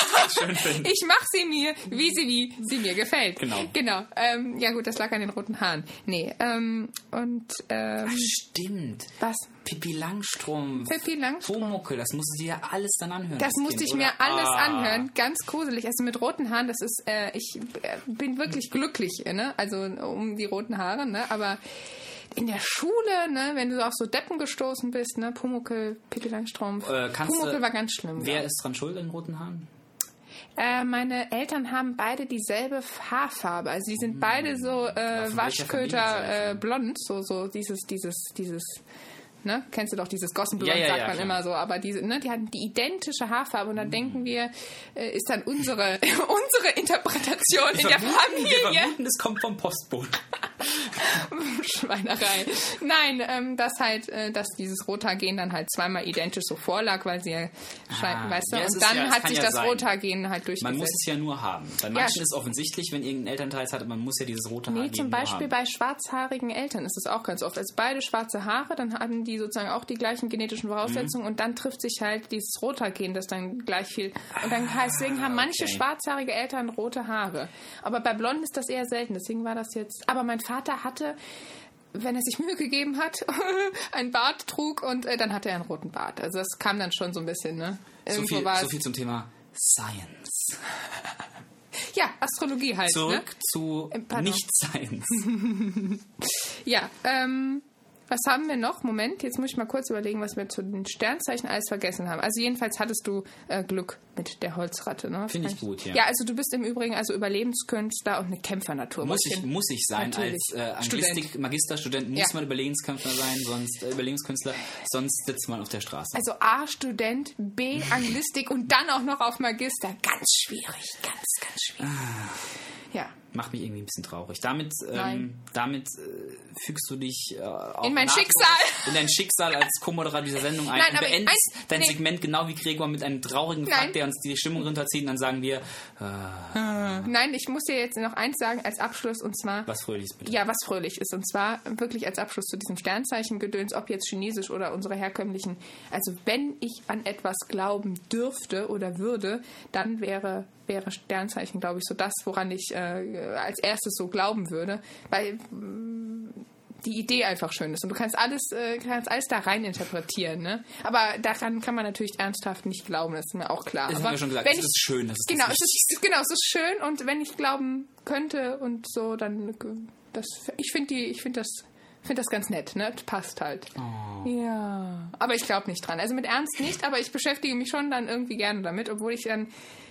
Ich mache sie mir, wie sie wie sie mir gefällt. Genau. Genau. Ähm, ja gut, das lag an den roten Haaren. Nee. Ähm, und ähm, Stimmt. was? Pippi Langstrumpf. Pippi Langstrumpf. Pumuckl, das musst du dir ja alles dann anhören. Das musste Kind, ich mir oder? alles Ah. anhören, ganz gruselig. Also mit roten Haaren, das ist, äh, ich äh, bin wirklich glücklich, ne? Also um die roten Haare, ne? Aber in der Schule, ne, wenn du auf so Deppen gestoßen bist, ne, Pumuckel, Pippi Langstrumpf, Äh, kannst du- Pumuckel war ganz schlimm. Wer ja. ist dran schuld an roten Haaren? Äh, meine Eltern haben beide dieselbe Haarfarbe. Also die sind beide so äh, Waschköter äh, blond, so so dieses dieses dieses ne? Kennst du doch dieses Gossenblond, Ja, sagt ja, man klar. immer so, aber diese, ne, die hatten die identische Haarfarbe und dann denken wir, äh, ist dann unsere, unsere Interpretation in der Wir Familie. vermuten, es kommt vom Postboten. Schweinerei. Nein, ähm, dass halt, äh, dass dieses Rothaargen dann halt zweimal identisch so vorlag, weil sie ja, Ah, weißt du, ja, es und dann ja- es hat sich ja das sein. Rothaargen halt durchgesetzt. Man muss es ja nur haben. Bei manchen ist offensichtlich, wenn irgendein Elternteil es hat, man muss ja dieses rote Haar Nee, zum Beispiel haben. bei schwarzhaarigen Eltern ist es auch ganz oft. Also beide schwarze Haare, dann haben die sozusagen auch die gleichen genetischen Voraussetzungen Mhm. und dann trifft sich halt dieses Rothaargen, das dann gleich viel. Und dann deswegen haben manche Ah, okay. schwarzhaarige Eltern rote Haare. Aber bei Blonden ist das eher selten, deswegen war das jetzt. Aber mein Vater hatte. Wenn er sich Mühe gegeben hat, einen Bart trug und äh, dann hatte er einen roten Bart. Also das kam dann schon so ein bisschen, ne? So viel, so viel zum Thema Science. Ja, Astrologie halt, ne? Zurück zu Äh. Nicht-Science. Ja, ähm, was haben wir noch? Moment, jetzt muss ich mal kurz überlegen, was wir zu den Sternzeichen alles vergessen haben. Also jedenfalls hattest du äh, Glück mit der Holzratte, ne? Finde ich gut, ja. Ja, also du bist im Übrigen also Überlebenskünstler und eine Kämpfernatur. Muss ich, muss ich sein Natürlich. als äh, Anglistik, Student. Magisterstudent, muss Ja. man Überlebenskünstler sein, sonst äh, Überlebenskünstler, sonst sitzt man auf der Straße. Also A, Student, B, Anglistik und dann auch noch auf Magister. Ganz schwierig, ganz, ganz schwierig. Ja. Macht mich irgendwie ein bisschen traurig. Damit, ähm, damit äh, fügst du dich äh, In mein Schicksal. In dein Schicksal als Co-Moderator dieser Sendung ein Nein, und beendest eins- dein nee. Segment genau wie Gregor mit einem traurigen Nein. Fakt, der uns die Stimmung runterzieht und dann sagen wir, Nein, ich muss dir jetzt noch eins sagen als Abschluss und zwar. was Fröhliches bitte. Ja, was fröhlich ist. Und zwar wirklich als Abschluss zu diesem Sternzeichen-Gedöns, ob jetzt chinesisch oder unsere herkömmlichen. Also, wenn ich an etwas glauben dürfte oder würde, dann wäre, wäre Sternzeichen, glaube ich, so das, woran ich äh, als erstes so glauben würde. Weil mm, die Idee einfach schön ist. Und du kannst alles, äh, kannst alles da rein interpretieren. Ne? Aber daran kann man natürlich ernsthaft nicht glauben, das ist mir auch klar. Das haben wir schon gesagt, es ist schön. Das ist Genau, das es ist, genau, es ist schön und wenn ich glauben könnte und so, dann das ich finde die ich finde das finde das ganz nett, ne? Passt halt. Oh. Ja, aber ich glaube nicht dran. Also mit Ernst nicht, aber ich beschäftige mich schon dann irgendwie gerne damit, obwohl ich dann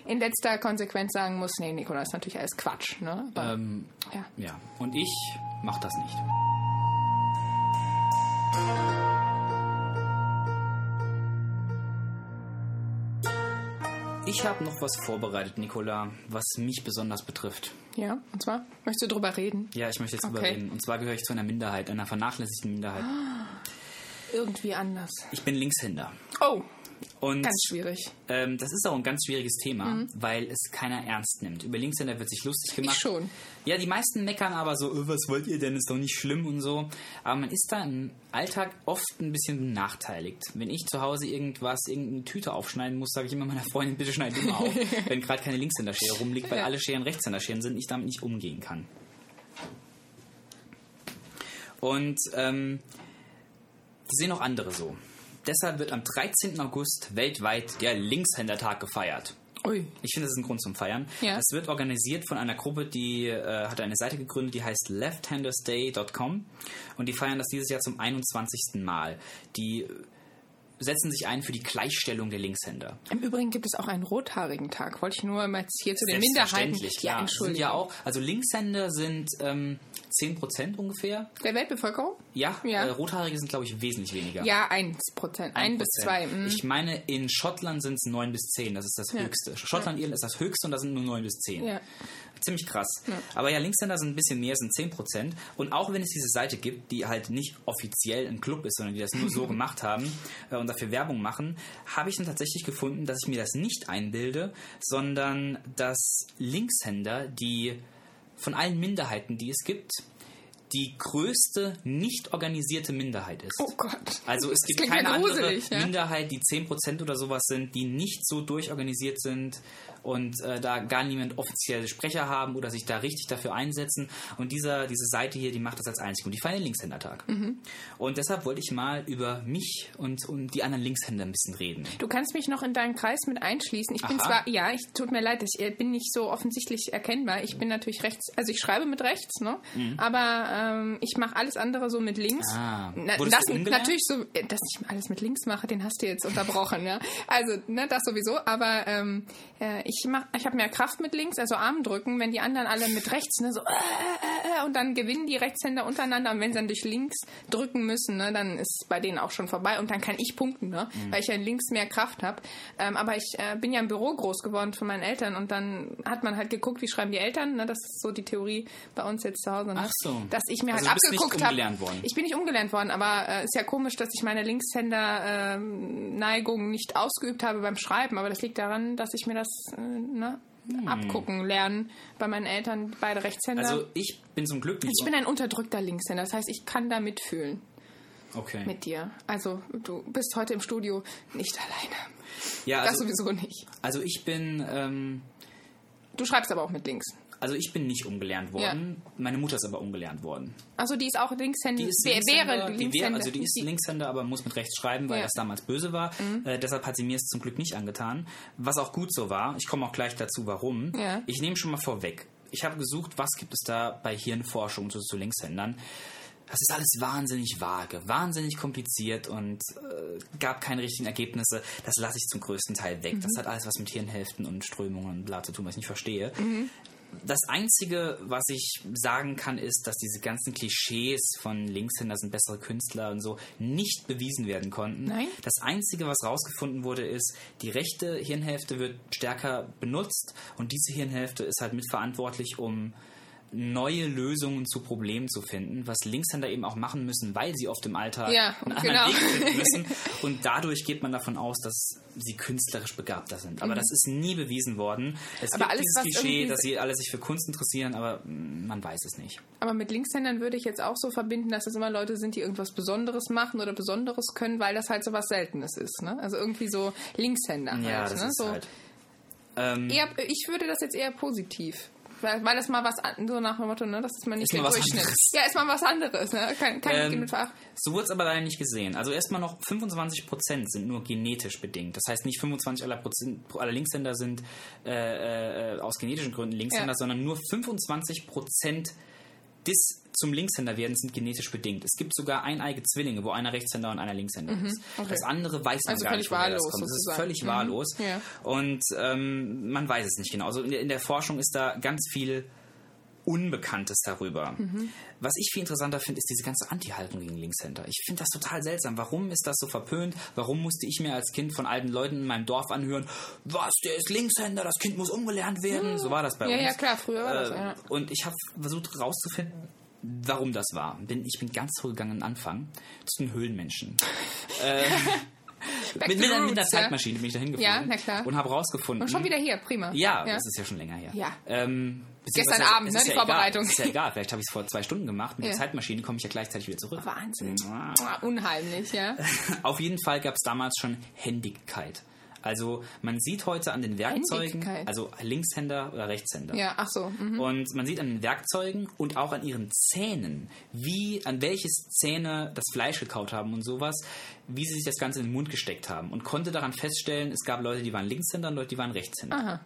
in letzter Konsequenz sagen muss, nee, Nicola, ist natürlich alles Quatsch, ne? Aber, Ähm, ja. ja, und ich mach das nicht. Ich habe noch was vorbereitet, Nicola, was mich besonders betrifft. ja, und zwar möchtest du drüber reden? Ja, ich möchte jetzt drüber Okay. reden. Und zwar gehöre ich zu einer Minderheit, einer vernachlässigten Minderheit. Irgendwie anders. Ich bin Linkshänder. Oh, Und ganz schwierig. ähm, das ist auch ein ganz schwieriges Thema, weil es keiner ernst nimmt. Über Linkshänder wird sich lustig gemacht. Ich schon. Ja, die meisten meckern aber so, "Äh, was wollt ihr denn, ist doch nicht schlimm und so. Aber man ist da im Alltag oft ein bisschen benachteiligt. Wenn ich zu Hause irgendwas, irgendeine Tüte aufschneiden muss, sage ich immer meiner Freundin, bitte schneid immer auf, wenn gerade keine Linkshänderschere rumliegt, weil Ja. alle Scheren Rechtshänderscheren sind und ich damit nicht umgehen kann. Und ähm, das sehen auch andere so. Deshalb wird am 13. August weltweit der Linkshändertag gefeiert. Ui. Ich finde, das ist ein Grund zum Feiern. Ja. Es wird organisiert von einer Gruppe, die äh, hat eine Seite gegründet, die heißt lefthandersday.com und die feiern das dieses Jahr zum 21. Mal. Die setzen sich ein für die Gleichstellung der Linkshänder. Im Übrigen gibt es auch einen rothaarigen Tag. Wollte ich nur mal hier zu den Minderheiten. Ja, klar. sind ja auch, also Linkshänder sind ähm, 10% ungefähr. Der Weltbevölkerung? Ja, Ja. Äh, Rothaarige sind, glaube ich, wesentlich weniger. Ja, 1 Prozent. 1 bis 2. Mm. Ich meine, in Schottland sind es 9 bis 10, das ist das Ja. höchste. Schottland, Irland ist das höchste und da sind nur 9 bis 10. Ja. Ziemlich krass. Aber ja, Linkshänder sind ein bisschen mehr, sind 10%. Und auch wenn es diese Seite gibt, die halt nicht offiziell ein Club ist, sondern die das nur so gemacht haben äh, und dafür Werbung machen, habe ich dann tatsächlich gefunden, dass ich mir das nicht einbilde, sondern dass Linkshänder, die von allen Minderheiten, die es gibt, die größte nicht organisierte Minderheit ist. Oh Gott. Also es gibt keine andere ja? Minderheit, die 10% oder sowas sind, die nicht so durchorganisiert sind und äh, da gar niemand offizielle Sprecher haben oder sich da richtig dafür einsetzen. Und dieser, diese Seite hier, die macht das als einzig. Und die feiern den Linkshändertag. Mhm. Und deshalb wollte ich mal über mich und, und die anderen Linkshänder ein bisschen reden. Du kannst mich noch in deinen Kreis mit einschließen. Ich bin Aha. zwar, ja, ich tut mir leid, ich äh, bin nicht so offensichtlich erkennbar. Ich bin natürlich rechts, also ich schreibe mit rechts, ne? Mhm. Aber ähm, ich mache alles andere so mit links. Ah. Na, das natürlich so, äh, dass ich alles mit links mache, den hast du jetzt unterbrochen, ja. Also ne, das sowieso, aber ähm, äh, ich mach, ich habe mehr Kraft mit links, also Arm drücken, wenn die anderen alle mit rechts, ne, so äh, äh, äh, und dann gewinnen die Rechtshänder untereinander und wenn sie dann durch links drücken müssen, ne, dann ist bei denen auch schon vorbei und dann kann ich punkten, ne, Mhm. weil ich ja in links mehr Kraft habe. Ähm, aber ich äh, bin ja im Büro groß geworden von meinen Eltern und dann hat man halt geguckt, wie schreiben die Eltern, ne, das ist so die Theorie bei uns jetzt zu Hause, ne, Ach so. dass ich mir Also halt abgeguckt habe. Ich bin nicht umgelernt worden, aber äh, ist ja komisch, dass ich meine Linkshänder-Neigung nicht ausgeübt habe beim Schreiben. Aber das liegt daran, dass ich mir das äh, ne, abgucken lernen bei meinen Eltern, beide Rechtshänder. Hm. Also ich bin zum Glück nicht. ich bin ein unterdrückter Linkshänder, das heißt, ich kann da mitfühlen okay. mit dir. Also du bist heute im Studio nicht alleine. ja, Das also, sowieso nicht. also ich bin. Ähm, Du schreibst aber auch mit links. Also ich bin nicht umgelernt worden. Meine Mutter ist aber umgelernt worden. Also die ist auch Linkshänder. Die ist Linkshänder, wäre die Linkshänder. wäre, also die ist Linkshänder, aber muss mit rechts schreiben, weil Ja. Mhm. das damals böse war. Äh, deshalb hat sie mir es zum Glück nicht angetan. Was auch gut so war. Ich komme auch gleich dazu, warum. Ja. Ich nehme schon mal vorweg. Ich habe gesucht, was gibt es da bei Hirnforschung zu, zu Linkshändern. Das ist alles wahnsinnig vage, wahnsinnig kompliziert und äh, gab keine richtigen Ergebnisse. Das lasse ich zum größten Teil weg. Das hat alles was mit Hirnhälften und Strömungen und bla zu tun, was ich nicht verstehe. Das Einzige, was ich sagen kann, ist, dass diese ganzen Klischees von Linkshänder sind bessere Künstler und so nicht bewiesen werden konnten. Nein? Das Einzige, was rausgefunden wurde, ist, die rechte Hirnhälfte wird stärker benutzt und diese Hirnhälfte ist halt mitverantwortlich, um neue Lösungen zu Problemen zu finden, was Linkshänder eben auch machen müssen, weil sie oft im Alltag Ja, einen genau. Weg finden müssen. Und dadurch geht man davon aus, dass sie künstlerisch begabter sind. Aber das ist nie bewiesen worden. Es Mhm. Aber gibt alles, dieses Klischee, dass sie alle sich für Kunst interessieren, aber man weiß es nicht. Aber mit Linkshändern würde ich jetzt auch so verbinden, dass es immer Leute sind, die irgendwas Besonderes machen oder Besonderes können, weil das halt so was Seltenes ist. Ne? Also irgendwie so Linkshänder halt. Ja, das ne? ist so halt. Ähm, eher, ich würde das jetzt eher positiv. Weil, das mal was so nach dem Motto, ne, das ist mal nicht Ist der mal Durchschnitt. anderes. Ja, ist mal was anderes, ne? Kein, kein Ähm, So wurde es aber leider nicht gesehen. Also erstmal noch 25% sind nur genetisch bedingt. Das heißt nicht 25 aller, Prozent, aller Linkshänder sind äh, äh, aus genetischen Gründen Linkshänder, Ja. sondern nur 25% des zum Linkshänder werden sind genetisch bedingt. Es gibt sogar eineige Zwillinge, wo einer Rechtshänder und einer Linkshänder ist. Mhm. okay. Das andere weiß man Also gar nicht, woher das kommt. Das ist sozusagen. völlig Mhm. wahllos. Ja. Und ähm, man weiß es nicht genau. Also in der, in der Forschung ist da ganz viel Unbekanntes darüber. Mhm. Was ich viel interessanter finde, ist diese ganze Anti-Haltung gegen Linkshänder. Ich finde das total seltsam. Warum ist das so verpönt? Warum musste ich mir als Kind von alten Leuten in meinem Dorf anhören, was, der ist Linkshänder, das Kind muss umgelernt werden? So war das bei Ja, uns. ja, klar, früher war das Äh, ja. Und ich habe versucht herauszufinden, warum das war. Bin, ich bin ganz zurückgegangen am Anfang zu den Höhlenmenschen. Back Mit, mit, mit ja. Zeitmaschine bin ich dahin geflogen. Ja, na klar. Und habe rausgefunden. Und schon wieder hier, prima. Ja, das ist ja schon länger her. Ja. Ähm, Gestern Abend, ne, ist die ja egal. Vorbereitung. Ist ja egal, vielleicht habe ich es vor zwei Stunden gemacht. Mit Ja. der Zeitmaschine komme ich ja gleichzeitig wieder zurück. Wahnsinn. Ja. Ah, Unheimlich, ja. Auf jeden Fall gab es damals schon Händigkeit. Also man sieht heute an den Werkzeugen, also Linkshänder oder Rechtshänder. Ja, ach so. Mhm. Und man sieht an den Werkzeugen und auch an ihren Zähnen, wie, an welches Zähne das Fleisch gekaut haben und sowas, wie sie sich das Ganze in den Mund gesteckt haben. Und konnte daran feststellen, es gab Leute, die waren Linkshänder und Leute, die waren Rechtshänder. Aha.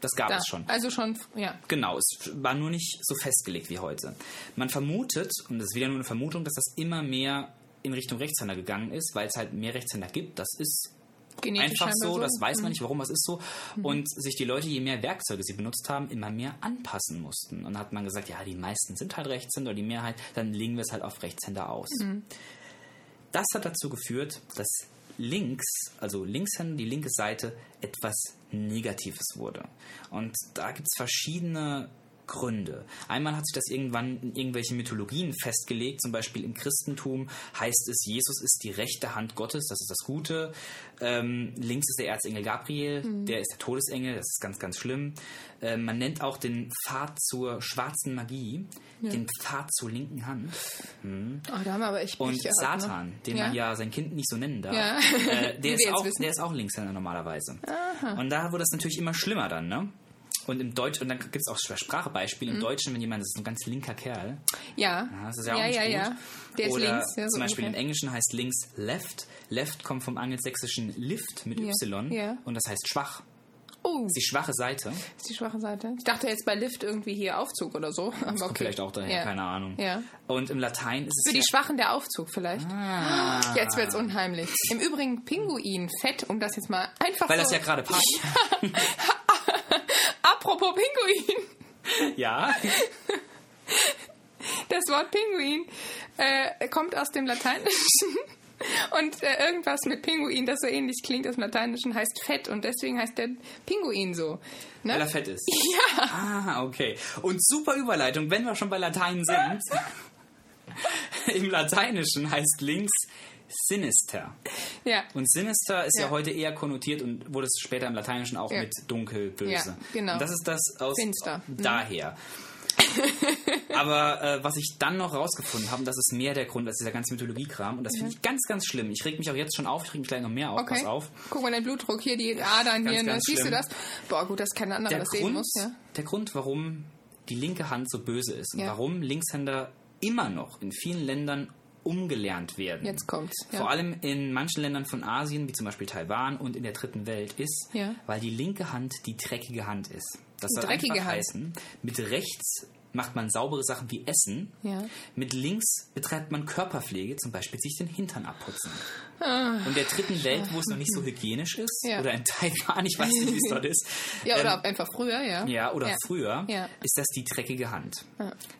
Das gab Da. es schon. Also schon, ja. Genau, es war nur nicht so festgelegt wie heute. Man vermutet, und das ist wieder nur eine Vermutung, dass das immer mehr in Richtung Rechtshänder gegangen ist, weil es halt mehr Rechtshänder gibt. Das ist Genetisch einfach scheinbar so, das weiß Mhm. man nicht, warum das ist so. Und sich die Leute, je mehr Werkzeuge sie benutzt haben, immer mehr anpassen mussten. Und dann hat man gesagt, ja, die meisten sind halt Rechtshänder, oder die Mehrheit, dann legen wir es halt auf Rechtshänder aus. Mhm. Das hat dazu geführt, dass links, also Linkshänder, die linke Seite, etwas Negatives wurde. Und da gibt es verschiedene Gründe. Einmal hat sich das irgendwann in irgendwelchen Mythologien festgelegt, zum Beispiel im Christentum heißt es, Jesus ist die rechte Hand Gottes, das ist das Gute. Ähm, links ist der Erzengel Gabriel, der ist der Todesengel, das ist ganz, ganz schlimm. Ähm, man nennt auch den Pfad zur schwarzen Magie, den Pfad zur linken Hand. Oh, da haben wir aber echt Und gehabt, ne? Satan, den Ja. man ja sein Kind nicht so nennen darf, Ja. äh, der, ist auch, wissen. der ist auch Linkshänder normalerweise. Und da wurde das natürlich immer schlimmer dann, ne? Und im Deutsch, und dann gibt es auch Sprachbeispiele. Mhm. Im Deutschen, wenn jemand, das ist ein ganz linker Kerl, Ja. ja, das ist ja auch ja, nicht ja, gut. ja. Der ist Oder links. Ja, so zum Beispiel im ungefähr. Englischen heißt links left. Left kommt vom angelsächsischen lift mit Ja, Y ja. und das heißt schwach. Oh ist die schwache Seite. ist die schwache Seite. Ich dachte jetzt bei Lift irgendwie hier Aufzug oder so. Aber Kommt okay. vielleicht auch daher, Ja. keine Ahnung. Ja. Und im Latein ist es Für die Schwachen der Aufzug vielleicht. Ah. Jetzt wird's unheimlich. Im Übrigen Pinguin, Fett, um das jetzt mal einfach weil so... das ja gerade passt. Apropos Pinguin. ja. Das Wort Pinguin äh, kommt aus dem Lateinischen. Und äh, irgendwas mit Pinguin, das so ähnlich klingt aus dem Lateinischen, heißt Fett. Und deswegen heißt der Pinguin so. Ne? Weil er fett ist. Ja. Ah, okay. Und super Überleitung, wenn wir schon bei Latein sind. Im Lateinischen heißt links sinister. Ja. Und sinister ist ja. Ja. heute eher konnotiert und wurde es später im Lateinischen auch Ja. mit dunkel, böse. Ja, genau. Und das ist das aus Finster. Mhm. daher. Aber äh, was ich dann noch rausgefunden habe, das ist mehr der Grund als dieser ganze Mythologiekram, und das finde ich ganz, ganz schlimm. Ich reg mich auch jetzt schon auf, ich reg mich gleich noch mehr auf, Okay. pass auf. Guck mal, dein Blutdruck hier, die Adern hier, ne? ganz siehst du schlimm. das? Boah, gut, dass kein anderer Der das sehen Grund, muss. Ja? der Grund, warum die linke Hand so böse ist und warum Linkshänder immer noch in vielen Ländern umgelernt werden. Jetzt kommt's. Ja. Vor allem in manchen Ländern von Asien, wie zum Beispiel Taiwan und in der dritten Welt, ist, Ja. weil die linke Hand die dreckige Hand ist. Das soll dreckige einfach Hand. heißen, mit rechts macht man saubere Sachen wie Essen, Ja. mit links betreibt man Körperpflege, zum Beispiel sich den Hintern abputzen. Ah. Und in der dritten Welt, wo es noch nicht so hygienisch ist, Ja. oder in Taiwan, ich weiß nicht, wie es dort ist, Ja, oder ähm, einfach früher, ja. ja, oder Ja. früher, ist das die dreckige Hand.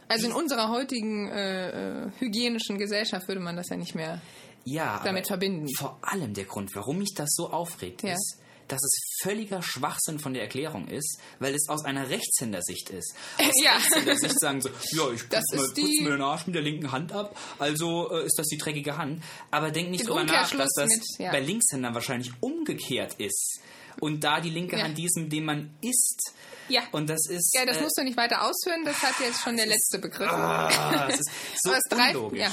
Also in unserer heutigen äh, äh, hygienischen Gesellschaft würde man das ja nicht mehr. Ja, Damit verbinden. Vor allem der Grund, warum mich das so aufregt, ist, dass es völliger Schwachsinn von der Erklärung ist, weil es aus einer Rechtshändersicht ist. Aus Ja. Rechtshändersicht sagen so, ja, ich putze mir, putz mir den Arsch mit der linken Hand ab, also äh, ist das die dreckige Hand. Aber denk nicht Den drüber nach, dass das mit- ja. bei Linkshändern wahrscheinlich umgekehrt ist. Und da die linke Ja. Hand die ist, mit dem man isst. Ja. Und das ist... Ja, das äh, musst du nicht weiter ausführen, das hat jetzt schon der letzte Begriff. ah, das ist so Aber es treibt, unlogisch. ja,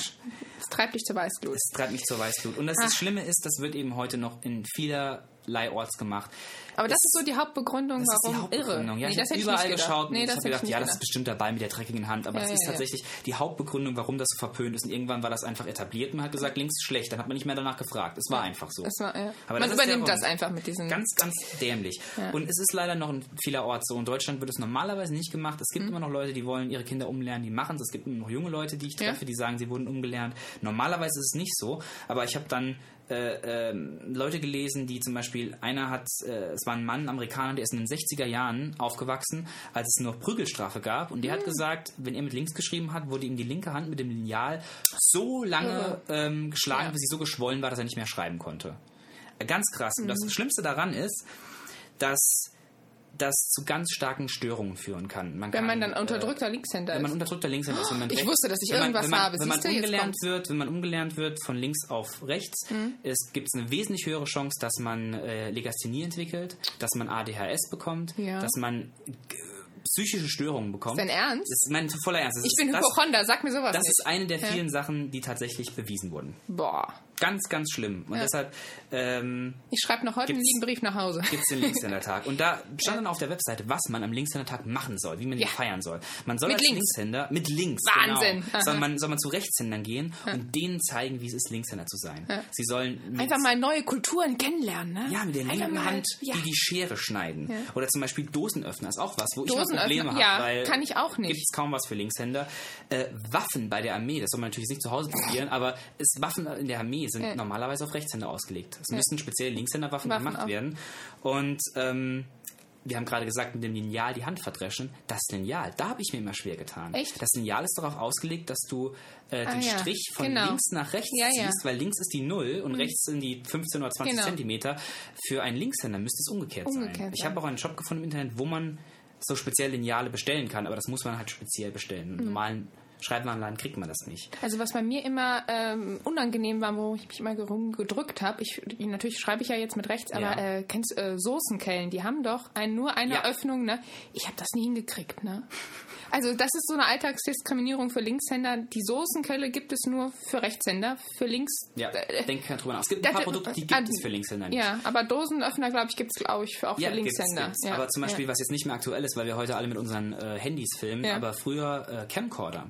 es treibt dich zur Weißglut. Es treibt mich zur Weißglut. Und das, Ah. das Schlimme ist, das wird eben heute noch in vielerlei Orts gemacht. Aber das ist so die Hauptbegründung, Das ist die warum Hauptbegründung. irre. Ja, ich das habe überall geschaut und Nee, ich das habe gedacht, ja, das ist bestimmt dabei mit der dreckigen Hand. Aber Ja, das ja, ist tatsächlich die Hauptbegründung, warum das so verpönt ist. Und irgendwann war das einfach etabliert. Man hat gesagt, links ist schlecht. Dann hat man nicht mehr danach gefragt. Es war einfach so. Das war. Aber Man das der übernimmt das einfach mit diesen. Ganz, ganz dämlich. Und es ist leider noch in vielerorts so. In Deutschland wird es normalerweise nicht gemacht. Es gibt Mhm. immer noch Leute, die wollen ihre Kinder umlernen, die machen es. Es gibt immer noch junge Leute, die ich treffe, die sagen, sie wurden umgelernt. Normalerweise ist es nicht so. Aber ich habe dann äh, ähm, Leute gelesen, die zum Beispiel, einer hat, äh, es war ein Mann, ein Amerikaner, der ist in den 60er Jahren aufgewachsen, als es noch Prügelstrafe gab. Und der Hm. hat gesagt, wenn er mit links geschrieben hat, wurde ihm die linke Hand mit dem Lineal so lange ähm, geschlagen, Ja. bis sie so geschwollen war, dass er nicht mehr schreiben konnte. Äh, Ganz krass. Und Mhm. das Schlimmste daran ist, dass das zu ganz starken Störungen führen kann. Man wenn kann, man dann äh, unterdrückter Linkshänder wenn man ist. unterdrückter Linkshänder ist. Wenn man Ich rechts- wusste, dass ich wenn man, irgendwas wenn man, habe. Wenn man du, jetzt umgelernt wird, wenn man umgelernt wird von links auf rechts, Mhm. es gibt eine wesentlich höhere Chance, dass man äh, Legasthenie entwickelt, dass man ADHS bekommt, Ja. dass man g- psychische Störungen bekommt. Ist dein Ernst? Das ist mein voller Ernst. Das Ich ist, bin Hypochonder, sag mir sowas das nicht. ist eine der Ja. vielen Sachen, die tatsächlich bewiesen wurden. Boah. Ganz, ganz schlimm. Und Ja. deshalb ähm, Ich schreibe noch heute einen lieben Brief nach Hause. gibt es den Linkshändertag. Und da stand dann auf der Webseite, was man am Linkshändertag machen soll, wie man Ja. ihn feiern soll. Man soll Mit als links. Linkshänder mit links, Wahnsinn. genau, soll man, soll man zu Rechtshändern gehen und denen zeigen, wie es ist, Linkshänder zu sein. Sie sollen Einfach mal neue Kulturen kennenlernen, ne? ja, mit der Einfach linken mal- Hand ja. die die Schere schneiden. Oder zum Beispiel Dosenöffner ist auch was, wo ich noch Dosenöffner, Probleme habe, ja, weil kann ich auch nicht. gibt es kaum was für Linkshänder. Äh, Waffen bei der Armee, das soll man natürlich nicht zu Hause probieren, aber es, Waffen in der Armee sind Ja. normalerweise auf Rechtshänder ausgelegt. Es müssen speziell Linkshänderwaffen Waffen gemacht auch. werden. Und ähm, wir haben gerade gesagt, mit dem Lineal die Hand verdreschen. Das Lineal, da habe ich mir immer schwer getan. Echt? Das Lineal ist darauf ausgelegt, dass du äh, Ah, den ja. Strich von Genau. links nach rechts Ja, ja. ziehst, weil links ist die 0 und rechts sind die 15 oder 20 Genau. Zentimeter. Für einen Linkshänder müsste es umgekehrt, sein. Umgekehrt Ich sein. habe auch einen Shop gefunden im Internet, wo man so speziell Lineale bestellen kann, aber das muss man halt speziell bestellen. Mhm. Normalen Schreibwarenladen kriegt man das nicht. Also was bei mir immer ähm, unangenehm war, wo ich mich immer rumgedrückt habe, ich natürlich schreibe ich ja jetzt mit rechts, aber Ja. äh, kennst du äh, Soßenkellen, die haben doch ein, nur eine Ja. Öffnung, ne? Ich habe das nie hingekriegt, ne? Also das ist so eine Alltagsdiskriminierung für Linkshänder. Die Soßenkelle gibt es nur für Rechtshänder, für links. Ja, äh, denk drüber nach. Es gibt ein paar Produkte, die ah, gibt es für Linkshänder nicht. Ja, aber Dosenöffner, glaube ich, gibt es, glaube ich, für, auch Ja, für gibt's, Linkshänder. gibt's. Ja. Aber zum Beispiel, was jetzt nicht mehr aktuell ist, weil wir heute alle mit unseren äh, Handys filmen, aber früher äh, Camcorder.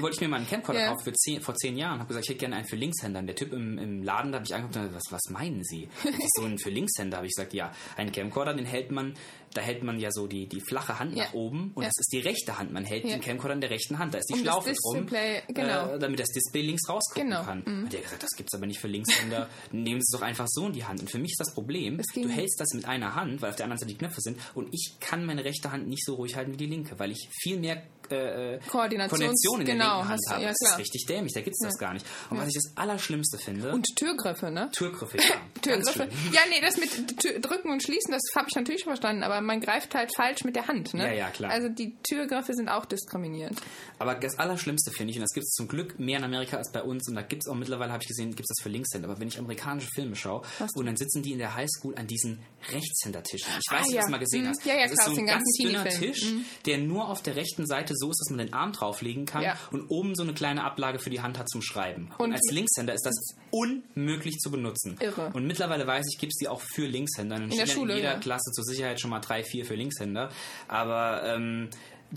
Wollte ich mir mal einen Camcorder Ja. kaufen zehn, vor zehn Jahren. Habe gesagt, ich hätte gerne einen für Linkshänder. Und der Typ im, im Laden, da habe ich angeguckt und gesagt, was, was meinen Sie? Das ist so ein für Linkshänder. Habe ich gesagt, ja, ein Camcorder, den hält man, da hält man ja so die, die flache Hand Ja. nach oben und Ja. das ist die rechte Hand. Man hält den Camcorder in der rechten Hand. Da ist die Um Schlaufe drum, Display- genau. äh, damit das Display links rausgucken Genau, kann. Und der hat gesagt, das gibt's aber nicht für Linkshänder. Nehmen Sie es doch einfach so in die Hand. Und für mich ist das Problem, Es du hältst das mit einer Hand, weil auf der anderen Seite die Knöpfe sind und ich kann meine rechte Hand nicht so ruhig halten wie die linke, weil ich viel mehr äh, äh, Koordinations- Koordination in der genau, linken Hand hast du- habe. ja, das ist richtig dämlich, da gibt's das gar nicht. Und was ich das Allerschlimmste finde, Und Türgriffe, ne? Türgriffe, ja. Türgriffe. Ja, nee, das mit Tür drücken und schließen, das habe ich natürlich verstanden, aber man greift halt falsch mit der Hand, ne? Ja, ja, klar. Also die Türgriffe sind auch diskriminierend. Aber das Allerschlimmste finde ich, und das gibt es zum Glück mehr in Amerika als bei uns, und da gibt es auch mittlerweile, habe ich gesehen, gibt es das für Linkshänder. Aber wenn ich amerikanische Filme schaue, und dann sitzen die in der Highschool an diesen Rechtshändertischen. Ich weiß Ah, nicht, ob du ja. das mal gesehen Mhm. hast. Ja, ja, das klar, ist so ein den ganz ganzen dünner. Tisch, der nur auf der rechten Seite so ist, dass man den Arm drauflegen kann Ja. und oben so eine kleine Ablage für die Hand hat zum Schreiben. Und, Und- als Linkshänder ist das unmöglich zu benutzen. Irre. Und mittlerweile weiß ich, gibt es die auch für Linkshänder. Dann In der Schule, in jeder ja. Klasse zur Sicherheit schon mal drei, vier für Linkshänder. Aber ähm,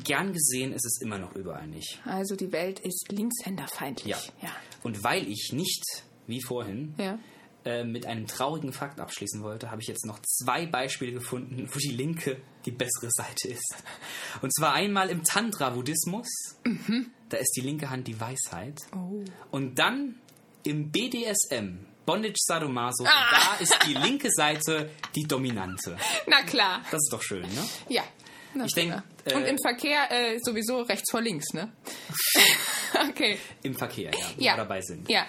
gern gesehen ist es immer noch überall nicht. Also die Welt ist linkshänderfeindlich. Ja. Ja. Und weil ich nicht, wie vorhin, ja. Äh, mit einem traurigen Fakt abschließen wollte, habe ich jetzt noch zwei Beispiele gefunden, wo die linke die bessere Seite ist. Und zwar einmal im Tantra-Buddhismus, da ist die linke Hand die Weisheit. Oh. Und dann im BDSM, Bondage Sadomaso, Ah. da ist die linke Seite die dominante. Na klar. Das ist doch schön, ne? Ja. Ich denk, prima. Und äh, im Verkehr äh, sowieso rechts vor links, ne? okay. Im Verkehr, ja, wo Ja. wir dabei sind. Ja.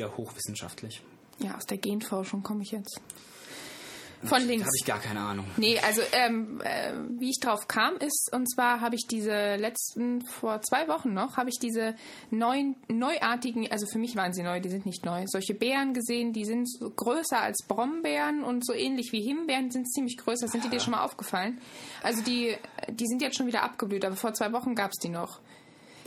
Wieder hochwissenschaftlich. Ja, aus der Genforschung komme ich jetzt. Von Da links. habe ich gar keine Ahnung. Nee, also ähm, äh, wie ich drauf kam ist, und zwar habe ich diese letzten, vor zwei Wochen noch, habe ich diese neuen, neuartigen, also für mich waren sie neu, die sind nicht neu, solche Beeren gesehen, die sind so größer als Brombeeren und so ähnlich wie Himbeeren sind ziemlich größer. Sind die dir schon mal aufgefallen? Also die, die sind jetzt schon wieder abgeblüht, aber vor zwei Wochen gab es die noch.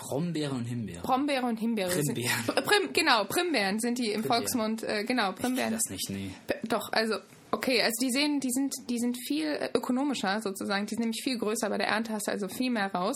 Brombeere und Himbeere. Brombeere und Himbeere. Primbeeren. Sind, Prim, genau, Primbeeren sind die im Primbeeren. Volksmund, äh, genau, Ich Primbeeren. das nicht, nee. Doch, also okay, also die sehen, die sind, die sind viel äh, ökonomischer sozusagen. Die sind nämlich viel größer. Bei der Ernte hast du also viel mehr raus.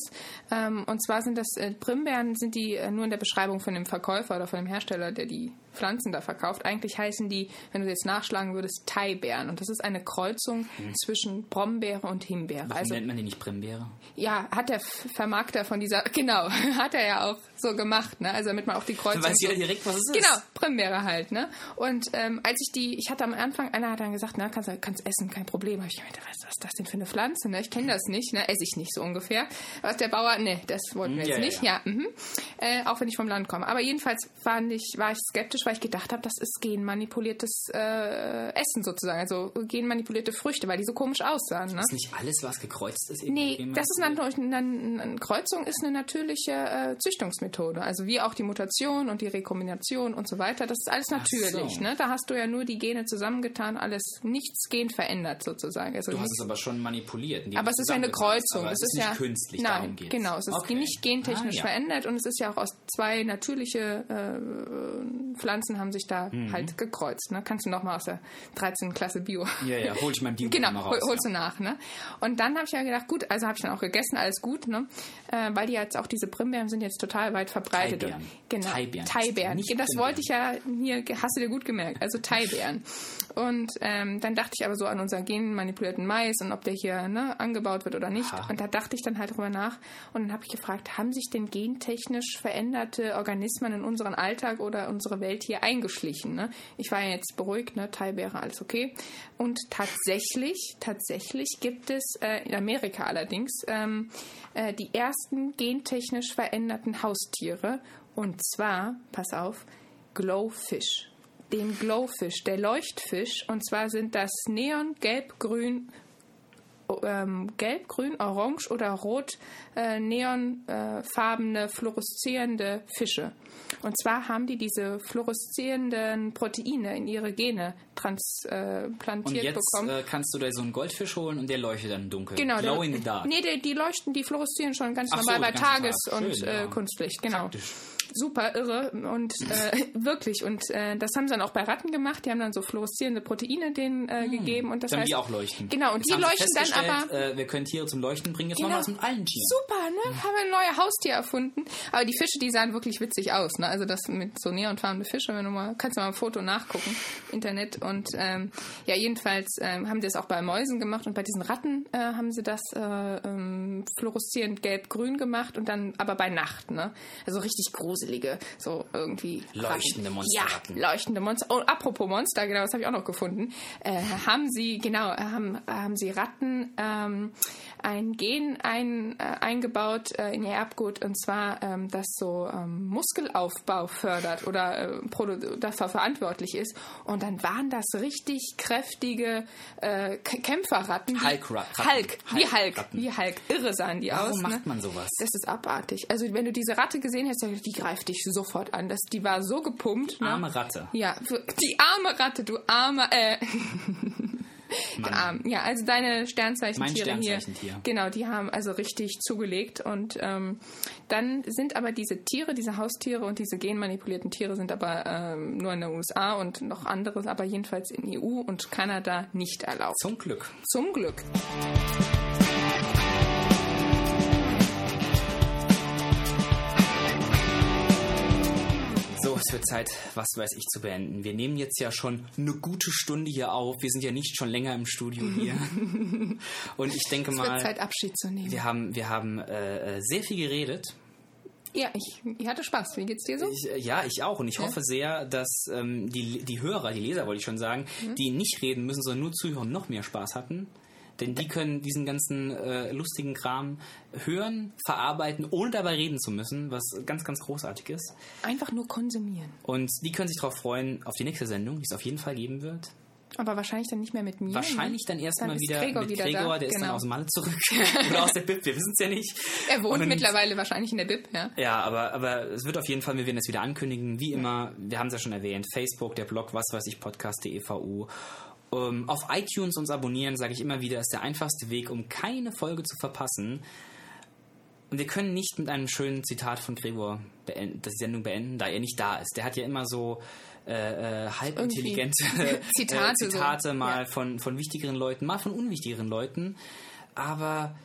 Ähm, und zwar sind das äh, Primbeeren, sind die äh, nur in der Beschreibung von dem Verkäufer oder von dem Hersteller, der die Pflanzen da verkauft. Eigentlich heißen die, wenn du jetzt nachschlagen würdest, Thai-Beeren. Und das ist eine Kreuzung zwischen Brombeere und Himbeere. Warum Also nennt man die nicht Primbeere? ja, hat der Vermarkter von dieser, genau, hat er ja auch so gemacht, ne? Also damit man auch die Kreuzung. Dann weiß so- direkt, was es ist. Genau, Primbeere halt, ne? Und ähm, als ich die, ich hatte am Anfang, einer hat dann gesagt, na, kannst, kannst essen, kein Problem. Habe ich gemeint, was, was ist das denn für eine Pflanze, ne? Ich kenne das nicht, ne? Esse ich nicht so ungefähr. Was der Bauer, ne, das wollten wir Hm, Ja, jetzt nicht, ja. ja, mhm. äh, auch wenn ich vom Land komme. Aber jedenfalls ich, war ich skeptisch, weil ich gedacht habe, das ist genmanipuliertes äh, Essen sozusagen, also genmanipulierte Früchte, weil die so komisch aussahen, ne? Ist nicht alles, was gekreuzt ist, Nee, das ist eine, eine, eine Kreuzung ist eine natürliche äh, Züchtungsmethode. Also wie auch die Mutation und die Rekombination und so weiter. Das ist alles natürlich. so. Ne? Da hast du ja nur die Gene zusammengetan, alles nichts gen verändert sozusagen. Also Du hast es aber schon manipuliert. aber es ist ja eine. Kreuzung. Es es ist ja nicht künstlich, Nein, genau. Es ist Okay. nicht gentechnisch Ah, ja. verändert und es ist ja auch aus zwei natürliche äh, Pflanzen haben sich da Mhm. halt gekreuzt. Ne? Kannst du noch mal aus der 13. Klasse Bio Ja, ja, hol ich mein Bio Genau, mal raus. holst du nach, ne? Und dann habe ich ja gedacht, gut, also habe ich dann auch gegessen, alles gut, ne? Äh, weil die jetzt auch diese Primbeeren sind jetzt total weit verbreitet. Thai-Beeren. Und- Genau. Thai-Beeren. Nicht Das wollte ich ja hier, hast du dir gut gemerkt, also Thai-Beeren. Und ähm, dann dachte ich aber so an unseren genmanipulierten Mais und ob der hier ne, angebaut wird oder nicht. Aha. Und da dachte ich dann halt drüber nach und dann habe ich gefragt, haben sich denn gentechnisch veränderte Organismen in unseren Alltag oder unsere Welt hier eingeschlichen? Ne? Ich war ja jetzt beruhigt, ne? Thai-Beere, alles okay. Und tatsächlich, tatsächlich gibt es äh, in Amerika allerdings ähm, äh, die ersten gentechnisch veränderten Haustiere. Und zwar, pass auf, Glowfish. Den Glowfish, der Leuchtfisch. Und zwar sind das Neon, Gelb, Grün, ähm, gelb, grün, orange oder rot äh, neonfarbene fluoreszierende Fische. Und zwar haben die diese fluoreszierenden Proteine in ihre Gene transplantiert Und jetzt bekommen. äh, kannst du da so einen Goldfisch holen und der leuchtet dann dunkel. Genau, Glow in the dark. Nee, die, die leuchten, die fluoreszieren schon ganz Ach so, normal bei den ganzen Tages- Tag. und Schön, äh, ja. Kunstlicht, genau. Praktisch. Super irre und äh, wirklich. Und äh, das haben sie dann auch bei Ratten gemacht. Die haben dann so fluoreszierende Proteine denen äh, gegeben. Und das Dann heißt, die auch leuchten. Genau, und Jetzt die leuchten dann aber. Äh, wir können Tiere zum Leuchten bringen. Jetzt Genau. machen wir das mit allen Tieren. Super, ne? Haben wir ein neues Haustier erfunden. Aber die Fische, die sahen wirklich witzig aus, ne? Also das mit so neonfarbene Fische, wenn du mal, kannst du mal ein Foto nachgucken, Internet. Und ähm, ja, jedenfalls ähm, haben die das auch bei Mäusen gemacht und bei diesen Ratten äh, haben sie das äh, ähm, fluoreszierend gelb-grün gemacht und dann aber bei Nacht, ne? Also richtig gruselige, so irgendwie Leuchtende Ratten. Monsterratten. Ja, leuchtende Monster. Oh, apropos Monster, genau, das habe ich auch noch gefunden. Äh, haben sie, genau, äh, haben, haben sie Ratten ähm, ein Gen ein, äh, eingebaut äh, in ihr Erbgut und zwar, ähm, das so ähm, Muskelaufbau fördert oder äh, dafür verantwortlich ist. Und dann waren das richtig kräftige äh, Kämpferratten. Hulk-Ratten. Hulk, wie Hulk, Hulk-Ratten. wie Hulk. Irre sahen die Warum aus. macht ne? man sowas? Das ist abartig. Also wenn du diese Ratte gesehen hast, die greift dich sofort an. Das, die war so gepumpt. Ne? Arme Ratte. Ja, die arme Ratte, du arme, äh, arm. Ja, also deine Sternzeichentiere Mein hier. Sternzeichentier. Genau, die haben also richtig zugelegt. Und ähm, dann sind aber diese Tiere, diese Haustiere und diese genmanipulierten Tiere sind aber ähm, nur in den USA und noch anderes, aber jedenfalls in EU und Kanada nicht erlaubt. Zum Glück. Zum Glück. Es wird Zeit, was weiß ich, zu beenden. Wir nehmen jetzt ja schon eine gute Stunde hier auf. Wir sind ja nicht schon länger im Studio hier. Und ich denke Es wird mal, Zeit, Abschied zu nehmen. wir haben, wir haben äh, äh, sehr viel geredet. Ja, ich, ich hatte Spaß. Wie geht's dir so? Ich, äh, ja, ich auch. Und ich hoffe sehr, dass ähm, die, die Hörer, die Leser wollte ich schon sagen, die nicht reden müssen, sondern nur zuhören, noch mehr Spaß hatten. Denn die können diesen ganzen äh, lustigen Kram hören, verarbeiten, ohne dabei reden zu müssen, was ganz, ganz großartig ist. Einfach nur konsumieren. Und die können sich darauf freuen, auf die nächste Sendung, die es auf jeden Fall geben wird. Aber wahrscheinlich dann nicht mehr mit mir. Wahrscheinlich dann erstmal wieder Gregor mit wieder Gregor, da. der ist dann Genau. aus Malle zurück. Oder aus der Bib, wir wissen es ja nicht. Er wohnt Und- mittlerweile wahrscheinlich in der Bib, ja. Ja, aber, aber es wird auf jeden Fall, wir werden es wieder ankündigen, wie immer, wir haben es ja schon erwähnt, Facebook, der Blog, was weiß ich, podcast.devu. Ähm, auf iTunes uns abonnieren, sage ich immer wieder, ist der einfachste Weg, um keine Folge zu verpassen. Und wir können nicht mit einem schönen Zitat von Gregor beenden, die Sendung beenden, da er nicht da ist. Der hat ja immer so äh, äh, halbintelligente Zitate äh, Zitate so. mal Ja. von, von wichtigeren Leuten, mal von unwichtigeren Leuten. Aber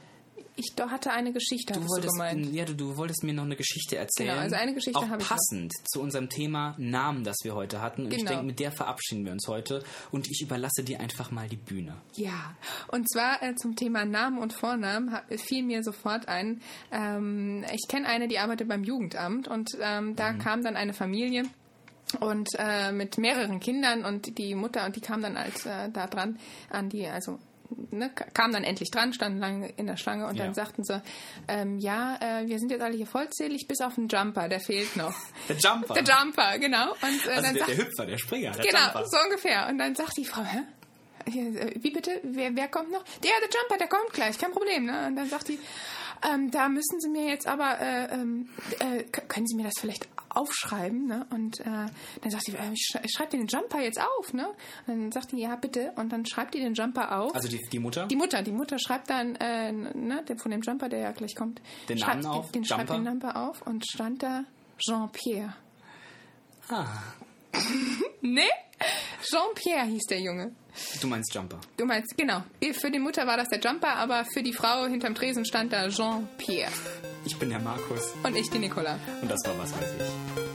Ich hatte eine Geschichte, Du du wolltest, gemeint. ja, du, du wolltest mir noch eine Geschichte erzählen. Genau, also eine Geschichte habe ich passend zu unserem Thema Namen, das wir heute hatten. Und ich Genau. denke, mit der verabschieden wir uns heute. Und ich überlasse dir einfach mal die Bühne. Ja, und zwar äh, zum Thema Namen und Vornamen fiel mir sofort ein. Ähm, ich kenne eine, die arbeitet beim Jugendamt und ähm, Mhm. da kam dann eine Familie und äh, mit mehreren Kindern und die Mutter und die kam dann als äh, da dran an die also ne, ka- kam dann endlich dran, standen lange in der Schlange und Ja. dann sagten sie, ähm, ja, äh, wir sind jetzt alle hier vollzählig, bis auf den Jumper, der fehlt noch. Der Jumper. Der Jumper, genau. Und äh, also dann der, sagt, der Hüpfer, der Springer, der Genau, Jumper. so ungefähr. Und dann sagt die Frau, hä? Äh, Wie bitte? Wer, wer kommt noch? Der, der Jumper, der kommt gleich, kein Problem. Ne? Und dann sagt die, ähm, da müssen Sie mir jetzt aber, äh, ähm, äh, können Sie mir das vielleicht aufschreiben? Ne? Und äh, dann sagt sie, äh, ich schrei- ich schreibe dir den Jumper jetzt auf. Ne? Und dann sagt die, ja bitte. Und dann schreibt die den Jumper auf. Also die, die Mutter? Die Mutter, die Mutter schreibt dann äh, ne, den- von dem Jumper, der ja gleich kommt, Den schreibt Namen auf, den, den schreibt Jumper. den Jumper auf und stand da Jean-Pierre. ah, Nee? Jean-Pierre hieß der Junge. du meinst Jumper. Du meinst, genau. Für die Mutter war das der Jumper, aber für die Frau hinterm Tresen stand da Jean-Pierre. Ich bin der Markus Und ich die Nicola. und das war was weiß ich.